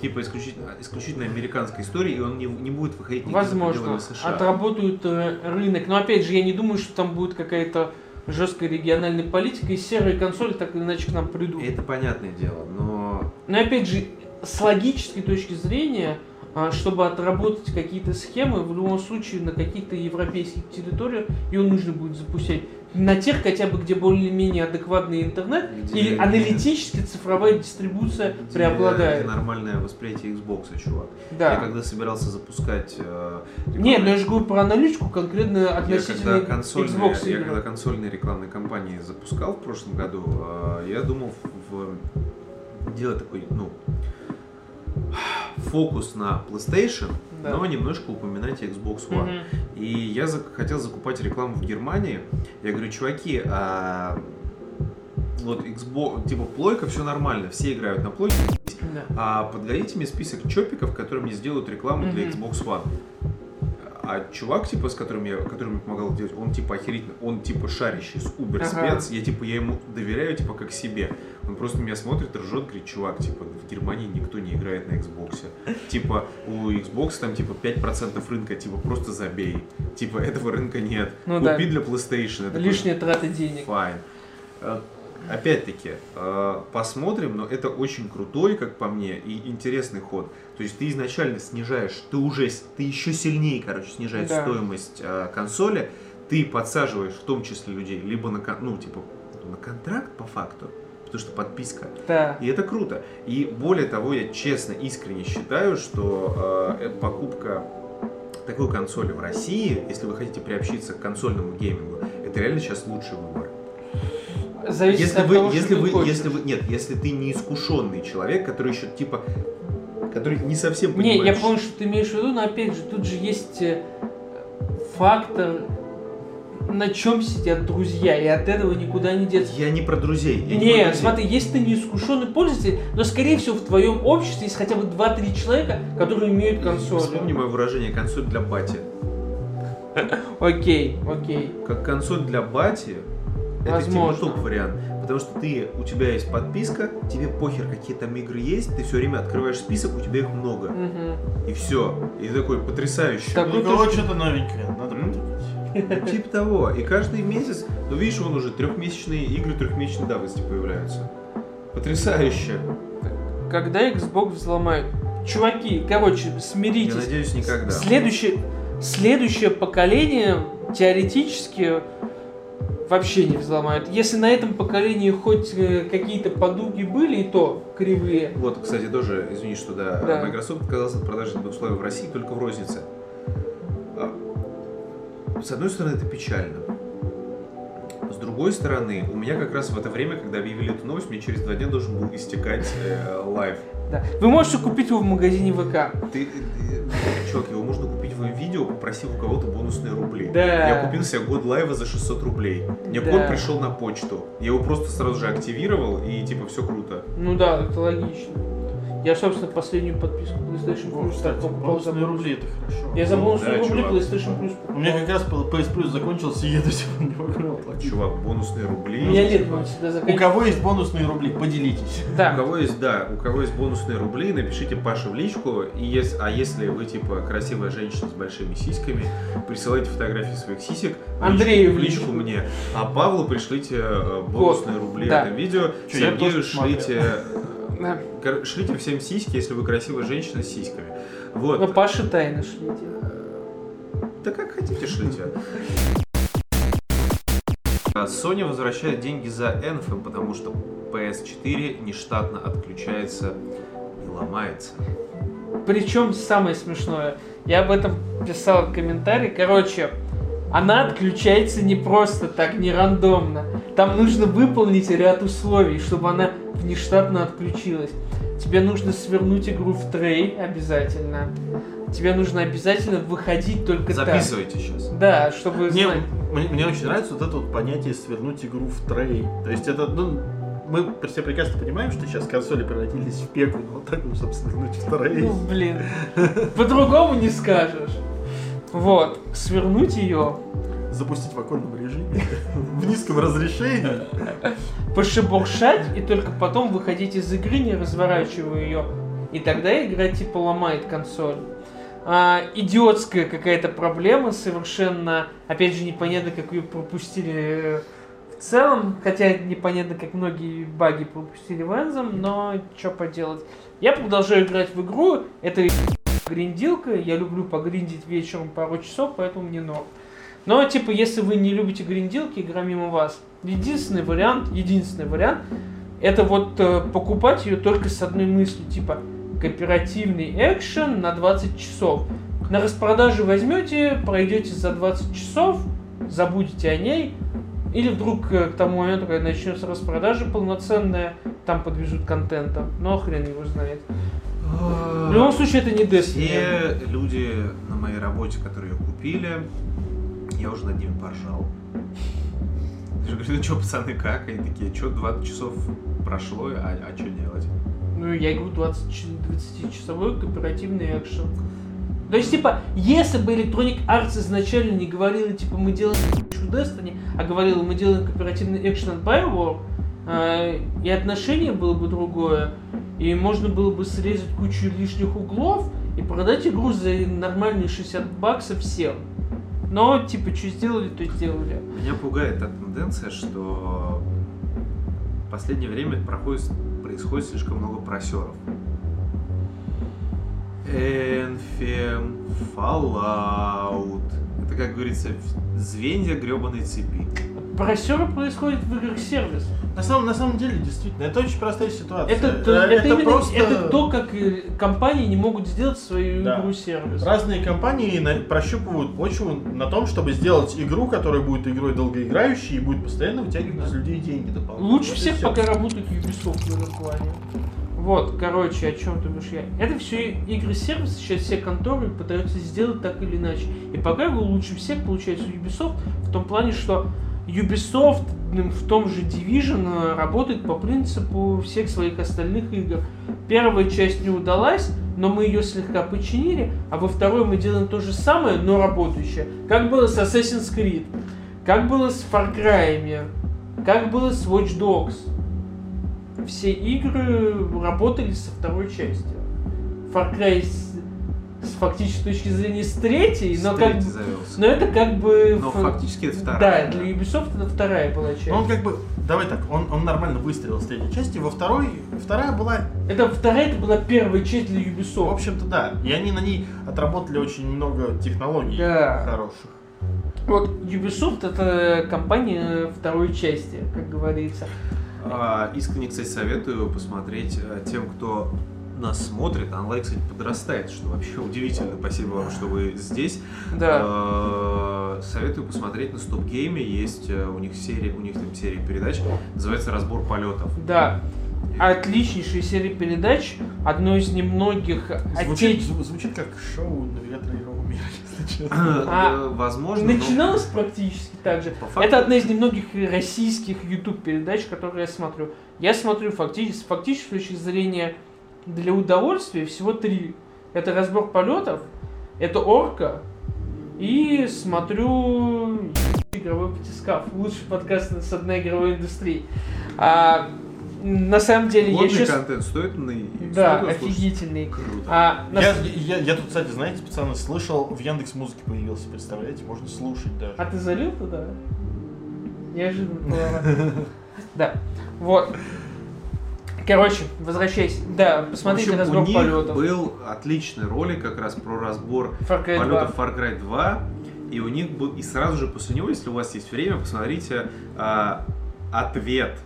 Типа исключительно, исключительно американской истории, и он не, не будет выходить Возможно, США. отработают э, рынок. Но опять же, я не думаю, что там будет какая-то жесткая региональная политика, и серые консоли так или иначе к нам придут. Это понятное дело, но Но опять же, с логической точки зрения, а, чтобы отработать какие-то схемы, в любом случае на каких-то европейских территориях ее нужно будет запустить. на тех хотя бы, где более-менее адекватный интернет, Где- или аналитически цифровая дистрибуция Где- преобладает. нормальное восприятие Xbox, чувак. Да. Я когда собирался запускать... э, Не, ну я же говорю про аналитику конкретно Я относительно когда, консольные, Xbox я игр. когда консольные рекламные кампании запускал в прошлом году, э, я думал в, в- делать такой, ну, фокус на PlayStation, Да. но немножко упоминать Xbox One. Мгм. И я зак- хотел закупать рекламу в Германии. Я говорю, чуваки, а вот Xbox, типа плойка, все нормально, все играют на плойке, Да. а подгоните мне список чопиков, которые мне сделают рекламу для Мгм. Xbox One. А чувак, типа, с которым я, который мне помогал делать, он типа охерительный, он типа шарящий, с убер спец, я типа, я ему доверяю, типа, как себе. Он просто на меня смотрит, ржет, говорит, чувак, типа, в Германии никто не играет на Xbox. Типа, у Xbox там, типа, 5% рынка, типа, просто забей. Типа, этого рынка нет. Ну Купи да. для PlayStation. Такой, Лишние траты денег. Fine. Э, Опять-таки, э, посмотрим, но это очень крутой, как по мне, и интересный ход. То есть ты изначально снижаешь, ты уже, ты еще сильнее, короче, снижаешь Да. стоимость э, консоли, ты подсаживаешь в том числе людей, либо на, ну, типа, на контракт по факту, потому что подписка. Да. И это круто. И более того, я честно, искренне считаю, что э, покупка такой консоли в России, если вы хотите приобщиться к консольному геймингу, это реально сейчас лучший выбор. Зависит Если от вы, того, что если ты вы, хочешь. если вы, нет, если ты не искушенный человек, который еще типа, который не совсем Не, я понимает, помню, что ты имеешь в виду, но опять же, тут же есть э, фактор, на чем сидят друзья, и от этого никуда не деться. я не про друзей. я про Не, друзей. смотри, если ты неискушенный пользователь, но скорее всего в твоем обществе есть хотя бы 2-3 человека, которые имеют консоль. Вспомни мое выражение консоль для бати. Окей, окей. Как консоль для бати, это Возможно. типа топ вариант. Потому что ты, у тебя есть подписка, тебе похер, какие там игры есть, ты все время открываешь список, у тебя их много. Мгм. И все. И такой потрясающе. Так. У кого что-то новенькое, надо М? Потыкать. Типа того. И каждый месяц, ну видишь, вон уже трехмесячные игры трехмесячной давности появляются. Потрясающе. Когда Xbox взломают? Чуваки, короче, Я смиритесь. надеюсь, никогда. Следующее, следующее поколение теоретически вообще не взломают. Если на этом поколении хоть э, какие-то потуги были, и то кривые. Вот, кстати, тоже, извини, что да, Да. Microsoft отказался от продажи Xbox Live в России только в рознице. С одной стороны, это печально. С другой стороны, у меня как раз в это время, когда объявили эту новость, мне через два дня должен был истекать э, Live. Да. Вы можете купить его в магазине ВК. Ты, э, чувак, его можно купить в видео, попросив у кого-то бонусные рубли. Да. Я купил себе год лайва за 600 рублей. Мне Да. код пришел на почту. Я его просто сразу же активировал, и типа все круто. Ну да, это логично. Я, собственно, последнюю подписку PlayStation О, Plus кстати, так покупал за бонусные рубли это хорошо. Я за Ну, бонусные да, рубли чувак. PlayStation Plus У меня как раз PS Plus закончился, и я до сих пор не могу оплатить. Чувак, бонусные рубли. У меня нет, он всегда У заканчивается. кого есть бонусные рубли, поделитесь. У Да. кого есть, да, у кого есть бонусные рубли, напишите Паше в личку. И ес- а если вы типа красивая женщина с большими сиськами, присылайте фотографии своих сисек в Андрею личку, в в личку мне. А Павлу пришлите э, бонусные рубли да. это видео. Я Сергею смотрел. Шлите, Да. шлите всем сиськи, если вы красивая женщина с сиськами. Вот. Но Паше тайно шлите. Да как хотите шлите. А Sony возвращает деньги за Anthem, потому что PS4 нештатно отключается и ломается. Причем самое смешное, я об этом писал комментарий, короче, она отключается не просто так, не рандомно. Там нужно выполнить ряд условий, чтобы она внештатно отключилась. Тебе нужно свернуть игру в трей обязательно. Тебе нужно обязательно выходить только так. Записывайте сейчас. Да, чтобы Мне, знать. мне, мне очень нравится вот это вот понятие свернуть игру в трей. То есть это, ну, мы все прекрасно понимаем, что сейчас консоли превратились в пекло, но вот так вот, чтобы свернуть в трей. Ну, блин. По-другому не скажешь. Вот. Свернуть ее, Запустить в оконном режиме, [LAUGHS] в низком разрешении. пошебуршать и только потом выходить из игры, не разворачивая ее. И тогда игра типа ломает консоль. А, идиотская какая-то проблема, совершенно, опять же, непонятно, как ее пропустили э, в целом, хотя непонятно, как многие баги пропустили в Anthem, но что поделать. Я продолжаю играть в игру, это гриндилка, я люблю погриндить вечером пару часов, поэтому мне норм. Но, типа, если вы не любите гринделки, игра мимо вас. Единственный вариант, единственный вариант, это вот э, покупать ее только с одной мыслью, типа, кооперативный экшен на 20 часов. На распродаже возьмете, пройдете за 20 часов, забудете о ней, или вдруг э, к тому моменту, когда начнется распродажа полноценная, там подвяжут контента. Но хрен его знает. В любом случае, это не Destiny. Все люди на моей работе, которые ее купили, я уже над ними поржал. Я же говорю, ну что, пацаны, как? Они такие, что, 20 часов прошло, а, а что делать? Ну, я говорю, 20, 20-часовой кооперативный экшен. То есть, типа, если бы Electronic Arts изначально не говорила, типа, мы делаем Destiny, а говорила, мы делаем кооперативный экшен от Bioware, э, и отношение было бы другое, и можно было бы срезать кучу лишних углов и продать игру за нормальные 60 баксов всем. Но, типа, что сделали, то сделали. Меня пугает та тенденция, что в последнее время проходит, происходит слишком много просеров. Энфем, Fallout. Это, как говорится, звенья гребаной цепи. Просеры происходят в играх сервис. На самом, на самом деле, действительно, это очень простая ситуация. Это, то- Э, это, именно просто это то, как э, компании не могут сделать свою Да. игру сервис. разные компании на- прощупывают почву на том, чтобы сделать игру, которая будет игрой долгоиграющей и будет постоянно вытягивать из людей деньги дополнительно. Лучше Вот всех пока работает Ubisoft плане. Вот, короче, о чем ты говоришь я. Это все игры сервис, сейчас все конторы пытаются сделать так или иначе. И пока его лучше всех получается Ubisoft в том плане, что Ubisoft в том же Division э, работает по принципу всех своих остальных игр. Первая часть не удалась, но мы ее слегка починили, а во второй мы делаем то же самое, но работающее. Как было с Assassin's Creed, как было с Far Cry, как было с Watch Dogs. Все игры работали со второй частью. Far Cry с, с фактической точки зрения с третьей, но, С как, третьей бы- завелся. но это как бы... Но ф- фактически это вторая. Да, для Ubisoft это вторая была часть. Ну, он как бы, давай так, он, он нормально выстрелил с третьей части, во второй, вторая была, Это вторая, это была первая часть для в Ubisoft. общем-то, да, и они на ней отработали очень много технологий Да. хороших. Вот Ubisoft это компания второй части, как говорится. А, искренне, кстати, советую посмотреть э, тем, кто нас смотрит. Онлайн, кстати, подрастает, что вообще удивительно. Спасибо вам, что вы здесь. Да. Э, Советую посмотреть на Стоп Гейме. Есть э, у них серия, у них там серия передач, называется Разбор полетов. Да. Отличнейшая серия передач. Одно из немногих Звучит, отеч- зв- звучит как шоу навигатора А, Возможно, но- Начиналось практически так же. Факту- Это одна из немногих российских YouTube передач, которые я смотрю. Я смотрю фактически, фактически с точки зрения для удовольствия всего три. Это разбор полетов, это орка и смотрю игровой батискаф. Лучший подкаст с одной игровой индустрии. А, на самом деле я Годный сейчас... контент стоит на Да, стоит офигительный. Круто. А, на Я, я, я тут, кстати, знаете, пацаны, слышал, в Яндекс Музыке появился, представляете, можно слушать даже. А ты залил туда? Неожиданно. [LAUGHS] Да. Вот. Короче, возвращайся. Да, В посмотрите общем, разбор у них полетов. был отличный ролик как раз про разбор Far Cry 2. полетов Far Cry 2. И у них был, и сразу же после него, если у вас есть время, посмотрите а, ответ,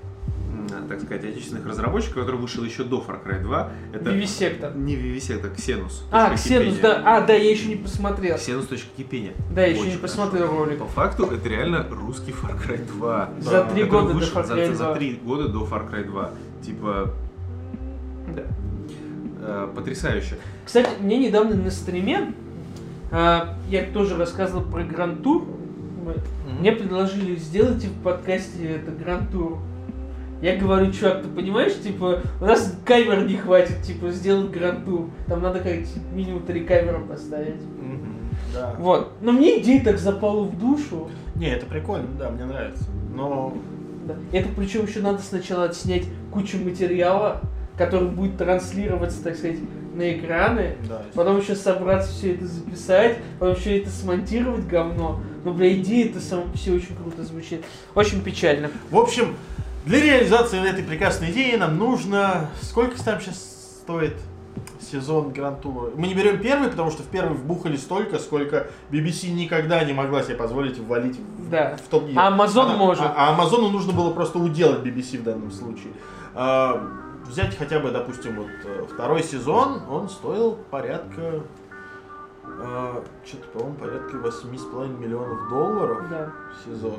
так сказать, отечественных разработчиков, который вышел еще до Far Cry 2. Это Vivisector. не Vivisector, Xenus. А, Ксенус, да. А, да, я еще не посмотрел. Xenus.кипения. Да, я еще не посмотрел хорошо. ролик. По факту это реально русский Far Cry 2. За три года до Far за- Cry За 2. три года до Far Cry 2. Типа, Да. э, потрясающе. Кстати, мне недавно на стриме, а, я тоже рассказывал про Гранд Тур. Мне предложили, сделайте в подкасте это Гранд Тур. Я говорю, чувак, ты понимаешь, типа, у нас камер не хватит, типа, сделать Гранд Тур. Там надо как минимум три камеры поставить. Мгм, Да. Вот. Но мне идея так запала в душу. Не, это прикольно, да, мне нравится. Но Да. Это причем еще надо сначала отснять кучу материала, который будет транслироваться, так сказать, на экраны. да. Потом еще собраться все это записать, потом все это смонтировать говно. Ну, бля, идея это само себе очень круто звучит. Очень печально. В общем, для реализации этой прекрасной идеи нам нужно... Сколько там сейчас стоит сезон Гранд Тура. Мы не берем первый, потому что в первый вбухали столько, сколько BBC никогда не могла себе позволить ввалить в, Да. в топ А Amazon может. А, а Амазону нужно было просто уделать BBC в данном случае. А, взять хотя бы, допустим, вот э, второй сезон, он стоил порядка, а, что-то, по-моему, порядка 8,5 миллионов долларов Да. сезон.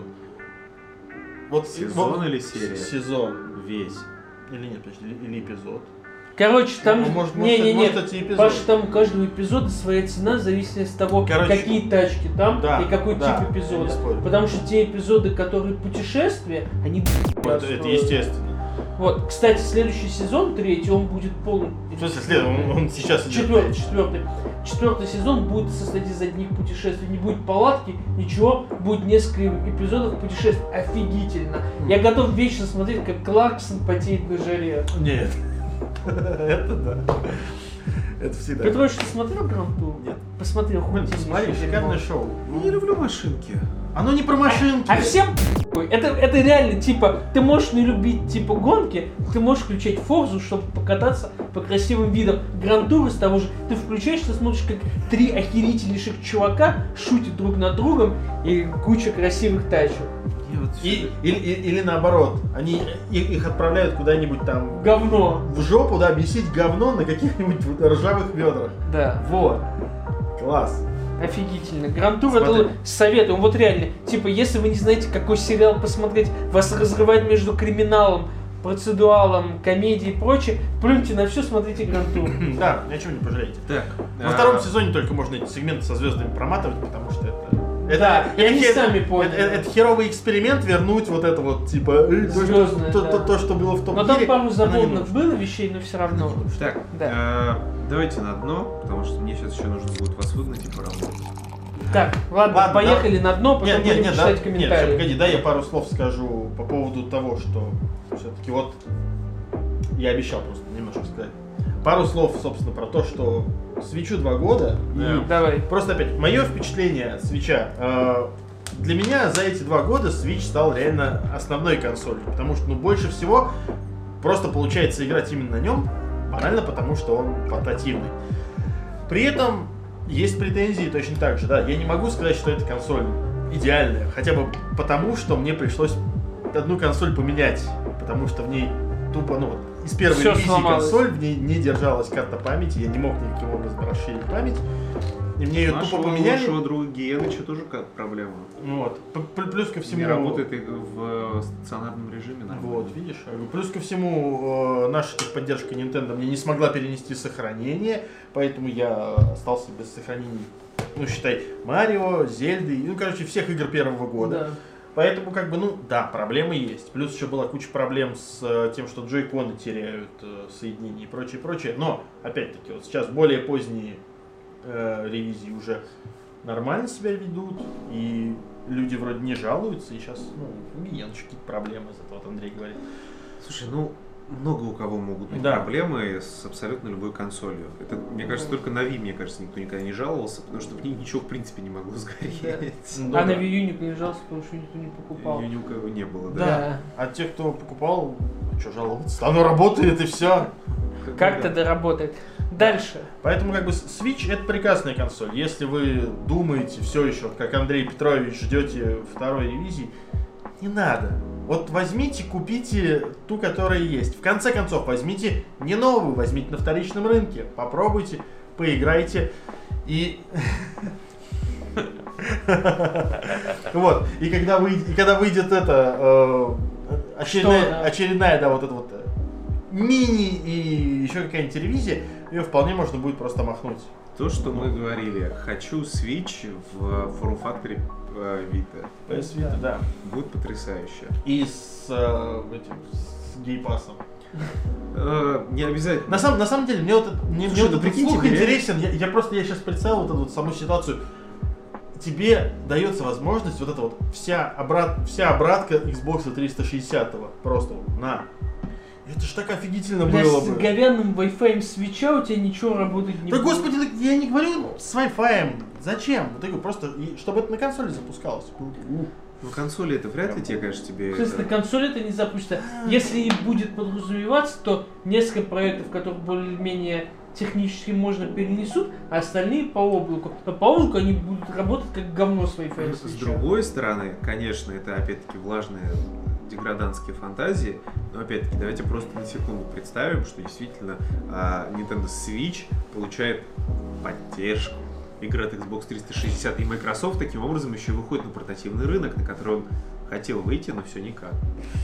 Вот Сезон вот- или серия? Сезон. Весь. Или нет, подожди, или, или эпизод. Короче, там... Ну, может, не, не, не. может, может, эти. Паша, там у каждого эпизода своя цена в зависимости от того, Короче, какие тачки там да, и какой да, тип эпизода. Потому что те эпизоды, которые путешествия, они Это, это естественно. Вот, кстати, следующий сезон, третий, он будет полный. В смысле, след- он, он сейчас идет. Четвертый, четвертый. Сезон будет состоять из одних путешествий. Не будет палатки, ничего. Будет несколько эпизодов путешествий. Офигительно. Я готов вечно смотреть, как Кларксон потеет на жаре. Нет. [LAUGHS] Это да. Это всегда. Петрович, ты смотрел Гранту? Нет. Посмотрел, Блин, посмотри, шикарное шоу. Я не люблю машинки. Оно не про машинки. А всем похуй. это, это реально, типа, ты можешь не любить, типа, гонки, ты можешь включать Форзу, чтобы покататься по красивым видам. Грантуры с того же, ты включаешь, ты смотришь, как три охерительнейших чувака шутят друг над другом и куча красивых тачек. И, или, и- или наоборот, они их, их отправляют куда-нибудь там Говно. в жопу, да, месить говно на каких-нибудь ржавых ведрах. Да. Вот. Класс. Офигительно. Грантур это советую. Вот реально, типа, если вы не знаете, какой сериал посмотреть, вас разрывает между криминалом, процедуалом, комедией и прочее, плюньте на все, смотрите Грантур. [CLEARS THROAT] Да, ни о чем не пожалеете. Так. Во а, втором сезоне только можно эти сегменты со звездами проматывать, потому что это... Это, Да, и они хер- сами поняли. Это, это херовый эксперимент вернуть вот это вот, типа, э, то, что, Звездное, то, да. то- то, что было в том Но там мире, пару оно не забавных было вещей, но все равно. Так, Да. э, давайте на дно, потому что мне сейчас еще нужно будет вас выгнать и поработать. Так, ладно, Ладно, поехали на дно, потом Нет, нет, будем нет, да, читать нет, всё, комментарии. погоди, да, я пару слов скажу по поводу того, что все-таки вот я обещал просто немножко сказать. Пару слов, собственно, про то, что свечу два года. Да. И Давай. просто опять, мое впечатление от свеча. э, для меня за эти два года Switch стал реально основной консолью, потому что, ну, больше всего просто получается играть именно на нем, банально потому, что он портативный. При этом есть претензии точно так же, да. Я не могу сказать, что эта консоль идеальная, хотя бы потому, что мне пришлось одну консоль поменять, потому что в ней тупо, ну, вот, из первой Всё ревизии сломалось. консоль в ней не держалась карта памяти, я не мог никаким образом расширить память. И мне ее Нашего тупо поменяли. лучшего друга Геныча тоже как проблема. Вот. Плюс ко всему... Не работает и в стационарном режиме нормально. Вот, видишь? Плюс ко всему, э, наша поддержка Nintendo мне не смогла перенести сохранение, поэтому я остался без сохранений. Ну, считай, Марио, Зельды, ну, короче, всех игр первого года. Да. Поэтому, как бы, ну, да, проблемы есть. Плюс еще была куча проблем с э, тем, что джойконы теряют э, соединение и прочее, прочее. Но, опять-таки, вот сейчас более поздние э, ревизии уже нормально себя ведут, и люди вроде не жалуются, и сейчас, ну, у Гиеныча какие-то проблемы из этого, вот Андрей говорит. Слушай, ну много у кого могут быть Да. проблемы с абсолютно любой консолью. Это, мне кажется, только на Wii, мне кажется, никто никогда не жаловался, потому что в ней ничего в принципе не могло [LAUGHS] сгореть. Ну а на да. Wii U никто не жаловался, потому что никто не покупал. Её ни у кого не было, да. Да. А те, кто покупал, что жаловаться? Оно работает и все. Как-то доработает. Дальше. Поэтому как бы Switch это прекрасная консоль. Если вы думаете все еще, как Андрей Петрович, ждете второй ревизии, не надо. Вот возьмите, купите ту, которая есть. В конце концов, возьмите не новую, возьмите на вторичном рынке. Попробуйте, поиграйте. И... [LAUGHS] Вот. И когда, вы, и когда выйдет это э, очередная, очередная, да, вот эта вот э, мини и еще какая-нибудь телевизия, ее вполне можно будет просто махнуть. То, что мы говорили, хочу Switch в форм-факторе э, Vita. PS Vita, да. Будет потрясающе. И с э, этим, с гейпасом. Э, не обязательно. На самом, на самом деле, мне вот, мне, Слушай, мне ну вот этот прикиньте, слух интересен. Я, я просто, я сейчас представил вот эту вот саму ситуацию. Тебе дается возможность вот эта вот вся, обрат, вся обратка Xbox 360 просто на. Это ж так офигительно Бля, было с бы. говяным Wi-Fi свеча у тебя ничего работать не Да будет. господи, так я не говорю с Wi-Fi. Зачем? Вот я говорю, просто, и чтобы это на консоли запускалось. У. Ну, консоли это вряд ли тебе, конечно, тебе... В смысле, на это- консоли это не запустится. Если и будет подразумеваться, то несколько проектов, которые более-менее технически можно перенесут, а остальные по облаку. Но по облаку они будут работать как говно свои файлы. С другой стороны, конечно, это опять-таки влажные деградантские фантазии, но опять-таки давайте просто на секунду представим, что действительно а, Nintendo Switch получает поддержку. Игр от Xbox 360 и Microsoft таким образом еще выходит на портативный рынок, на который он хотел выйти, но все никак.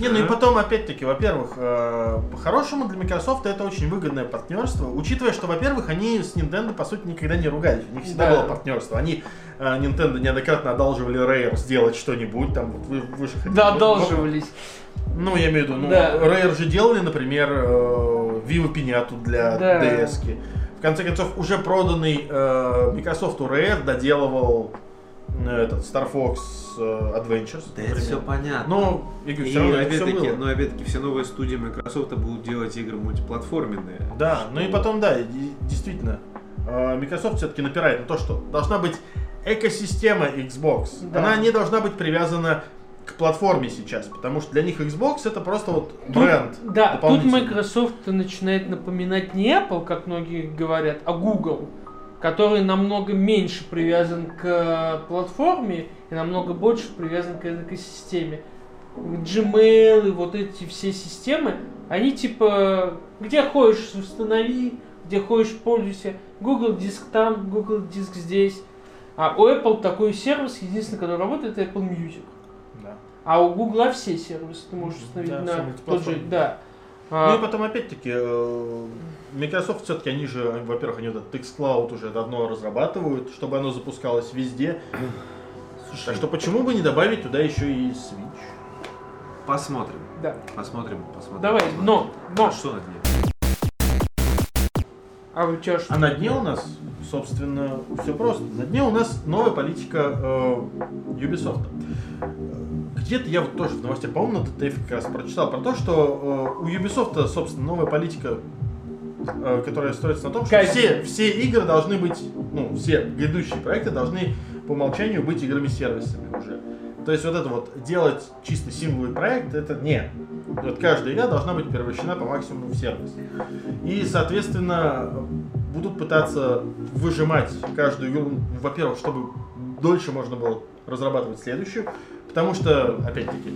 Не, ну и потом, опять-таки, во-первых, э, по-хорошему для Microsoft это очень выгодное партнерство, учитывая, что, во-первых, они с Nintendo, по сути, никогда не ругались, у них всегда Да. было партнерство. Они, э, Nintendo, неоднократно одалживали Rare сделать что-нибудь, там, вот вы, вы же хотите- Да, одалживались. Ну, я имею в виду, ну, Да. Rare же делали, например, э, Viva Пиняту для Да. DS. -ки. В конце концов, уже проданный э, Microsoft Rare доделывал этот Star Fox э, Adventures. Да это например. все понятно. Но, я говорю, И все равно это всё опять-таки, было. но опять-таки все новые студии Microsoft будут делать игры мультиплатформенные. Да, ну и потом, да, действительно, э, Microsoft все-таки напирает на то, что должна быть экосистема Xbox. Да. Она не должна быть привязана к платформе сейчас, потому что для них Xbox это просто вот Тут- бренд. Да, тут. Microsoft начинает напоминать не Apple, как многие говорят, а Google, который намного меньше привязан к платформе и намного больше привязан к экосистеме. Gmail и вот эти все системы, они типа, где ходишь, установи, где ходишь, пользуйся. Google диск там, Google диск здесь. А у Apple такой сервис, единственный, который работает, это Apple Music. Да. А у Гугла все сервисы ты можешь установить Да, на тот же, мультиплатформенные. Да. Ну А, и потом опять-таки, э, Microsoft все-таки они же, во-первых, они этот xCloud уже давно разрабатывают, чтобы оно запускалось везде. Так что почему бы не добавить туда еще и Switch? Посмотрим, да. посмотрим, посмотрим. Давай, посмотрим. но, но, А что на дне? А у тебя что? А на дне у нас, собственно, все просто. На дне у нас новая политика э, Ubisoft. Где-то я вот тоже в новостях, по-моему, на DTF как раз прочитал про то, что э, у Ubisoft, собственно, новая политика, э, которая строится на том, что все, все игры должны быть, ну, все грядущие проекты должны по умолчанию быть играми-сервисами уже. То есть вот это вот делать чисто сингловый проект, это не. Вот каждая игра должна быть превращена по максимуму в сервис. И, соответственно, будут пытаться выжимать каждую игру, во-первых, чтобы дольше можно было разрабатывать следующую, потому что, опять-таки,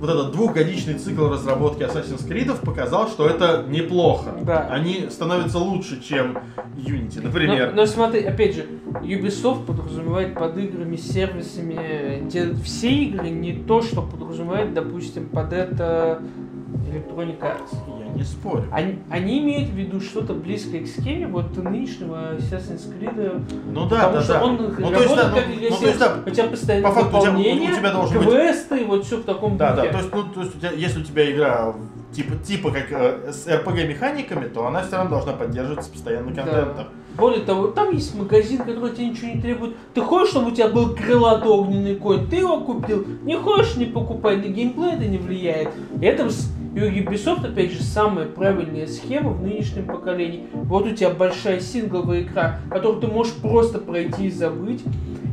вот этот двухгодичный цикл разработки Assassin's Creed показал, что это неплохо. Да. Они становятся лучше, чем Unity, например. Но, но смотри, опять же, Ubisoft подразумевает под играми, сервисами, делает все игры не то, что подразумевает, допустим, под это Electronic Arts. Я не спорю. Они, они имеют в виду что-то близкое к схеме вот нынешнего Assassin's Creed. Ну да, потому да, что да. он ну, работает есть, да, как ну, ну, то есть, да, у тебя постоянно по факту у тебя- у тебя должен быть- квесты, вот все в таком Да, да, духе. то есть, ну, то есть у тебя, если у тебя игра типа, типа как э, с RPG механиками, то она все равно должна поддерживаться постоянно Да. контентом. Более того, там есть магазин, который тебе ничего не требует. Ты хочешь, чтобы у тебя был крылатый огненный конь, ты его купил. Не хочешь, не покупай, на геймплей это не влияет. И это и у Ubisoft, опять же, самая правильная схема в нынешнем поколении. Вот у тебя большая сингловая игра, которую ты можешь просто пройти и забыть.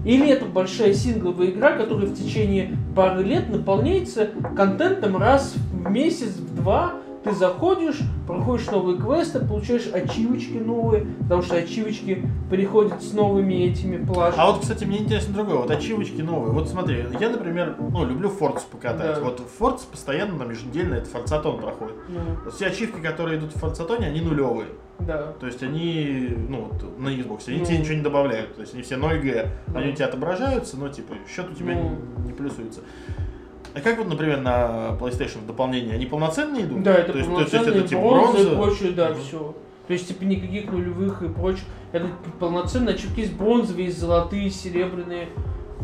Или это большая сингловая игра, которая в течение пары лет наполняется контентом раз в месяц, в два. Ты заходишь, проходишь новые квесты, получаешь ачивочки новые, потому что ачивочки приходят с новыми этими плашками. А вот, кстати, мне интересно другое. Вот ачивочки новые. Вот смотри, я, например, ну, люблю Форц покатать. Да. Вот Форц постоянно там еженедельно это форцатон проходит. Ну, Все ачивки, которые идут в форцатоне, они нулевые. да. То есть они, ну, на Xbox, они Ну. тебе ничего не добавляют. То есть они все 0G. Да. Они у тебя отображаются, но типа счет у тебя Ну. не, не плюсуется. А как вот, например, на PlayStation дополнения, они полноценные идут? Да, это то есть, то есть полноценные это типа бронзы и бронза? прочее, да, Мгм. все. То есть, типа, никаких нулевых и прочее. Это полноценные ачивки есть бронзовые, есть золотые, серебряные.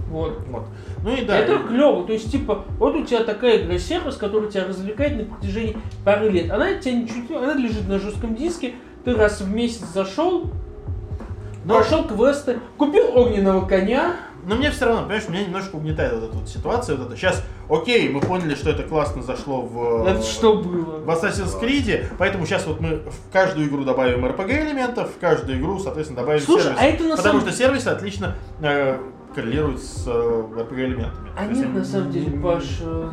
Вот. Вот. Ну и да. это и- клево. То есть, типа, вот у тебя такая игра-сервис, которая тебя развлекает на протяжении пары лет. Она тебя ничуть она лежит на жестком диске, ты раз в месяц зашел, Но- прошел квесты, купил огненного коня, Но мне все равно, понимаешь, меня немножко угнетает вот эта вот ситуация. Вот это. Сейчас, окей, мы поняли, что это классно зашло в... это что было? В Assassin's Creed, поэтому сейчас вот мы в каждую игру добавим RPG элементов, в каждую игру, соответственно, добавим Слушай, сервис. а это на Потому самом что сервисы отлично э, коррелируют с э, RPG элементами. А нет, на самом деле, Паш, э,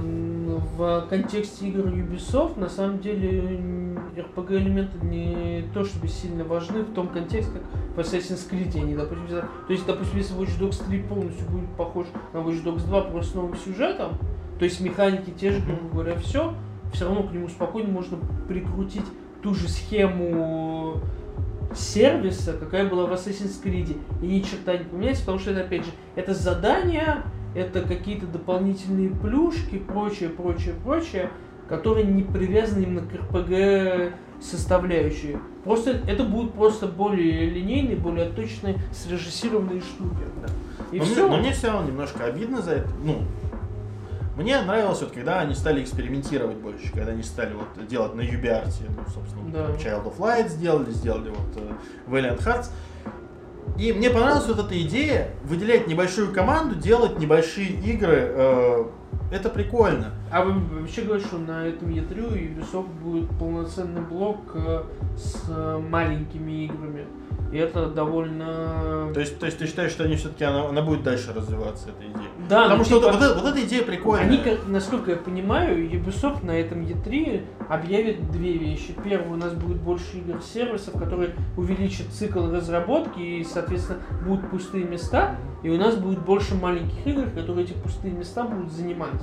в контексте игр Ubisoft. На самом деле RPG элементы не то чтобы сильно важны в том контексте, как в Assassin's Creed они, допустим, то есть, допустим, если Watch Dogs 3 полностью будет похож на Watch Dogs 2 просто с новым сюжетом, то есть механики те же, грубо говоря, все, все равно к нему спокойно можно прикрутить ту же схему сервиса, какая была в Assassin's Creed, и ни черта не поменяется, потому что это, опять же, это задание, это какие-то дополнительные плюшки, прочее, прочее, прочее, которые не привязаны именно к RPG составляющие. Просто это будут просто более линейные, более точные, срежиссированные штуки. Да. И но, все. Мне, но мне все равно немножко обидно за это. Ну, мне нравилось, вот, когда они стали экспериментировать больше, когда они стали вот, делать на UbiArt, ну, собственно, Да. Child of Light сделали, сделали вот э, Valiant Hearts. И мне понравилась вот эта идея выделять небольшую команду, делать небольшие игры. э, это прикольно. А вы вообще говорите, что на этом E3 у Ubisoft будет полноценный блок э, с э, маленькими играми. И это довольно... То есть, то есть ты считаешь, что они все-таки она, она будет дальше развиваться, эта идея? Да, Потому ну, что типа, вот, вот эта, вот эта идея прикольная. Они, насколько я понимаю, Ubisoft на этом E3 объявит две вещи. Первое, у нас будет больше игр-сервисов, которые увеличат цикл разработки и, соответственно, будут пустые места. И у нас будет больше маленьких игр, которые эти пустые места будут занимать.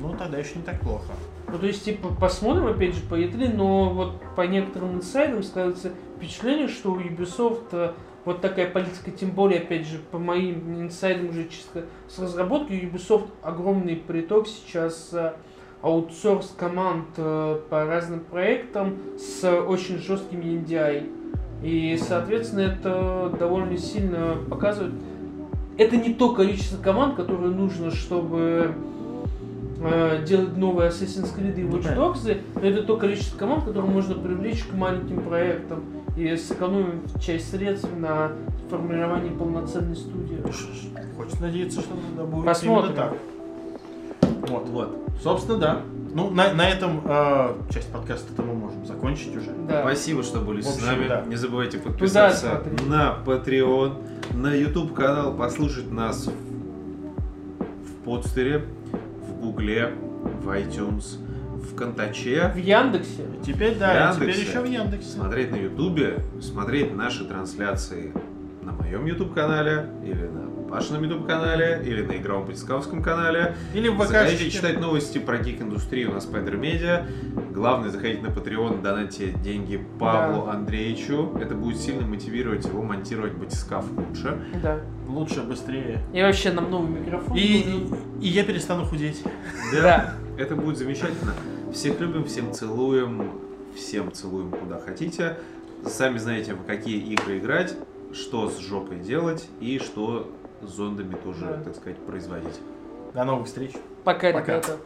Ну тогда еще не так плохо. Ну, то есть, типа, посмотрим, опять же, по E3, но вот по некоторым инсайдам складывается впечатление, что у Ubisoft э, вот такая политика, тем более, опять же, по моим инсайдам уже чисто с разработки, Ubisoft огромный приток сейчас э, аутсорс команд э, по разным проектам с очень жесткими NDI. И, соответственно, это довольно сильно показывает. Это не то количество команд, которое нужно, чтобы э, делать новые Assassin's Creed и Ну, Watch понятно. Dogs, но это то количество команд, которое можно привлечь к маленьким проектам и сэкономим часть средств на формирование полноценной студии. Хочется надеяться, что это будет Посмотрим. именно так. Вот, вот. Собственно, да. Ну, на, на этом э, часть подкаста мы можем закончить уже. Да. Спасибо, что были В с общем, нами. да. Не забывайте подписаться на Patreon, на YouTube канал, послушать нас в, в подстере, в Гугле, в iTunes, в Контаче. В Яндексе. Теперь, да, и теперь Яндексе. еще в Яндексе. Смотреть на Ютубе, смотреть наши трансляции на моем YouTube канале или на Пашином YouTube канале или на игровом батискафском канале. Или в Заходите ВК. читать новости про гик-индустрию на Spider Media. Главное, заходите на Patreon, донатьте деньги Павлу Андреевичу. Это будет сильно мотивировать его монтировать батискаф лучше. Да. Лучше, быстрее. И вообще нам новый микрофон. И, и, и я перестану худеть. Да. Это будет замечательно. Всех любим, всем целуем, всем целуем куда хотите. Сами знаете, в какие игры играть, что с жопой делать и что с зондами тоже, Да. так сказать, производить. До новых встреч. Пока, Пока. ребята.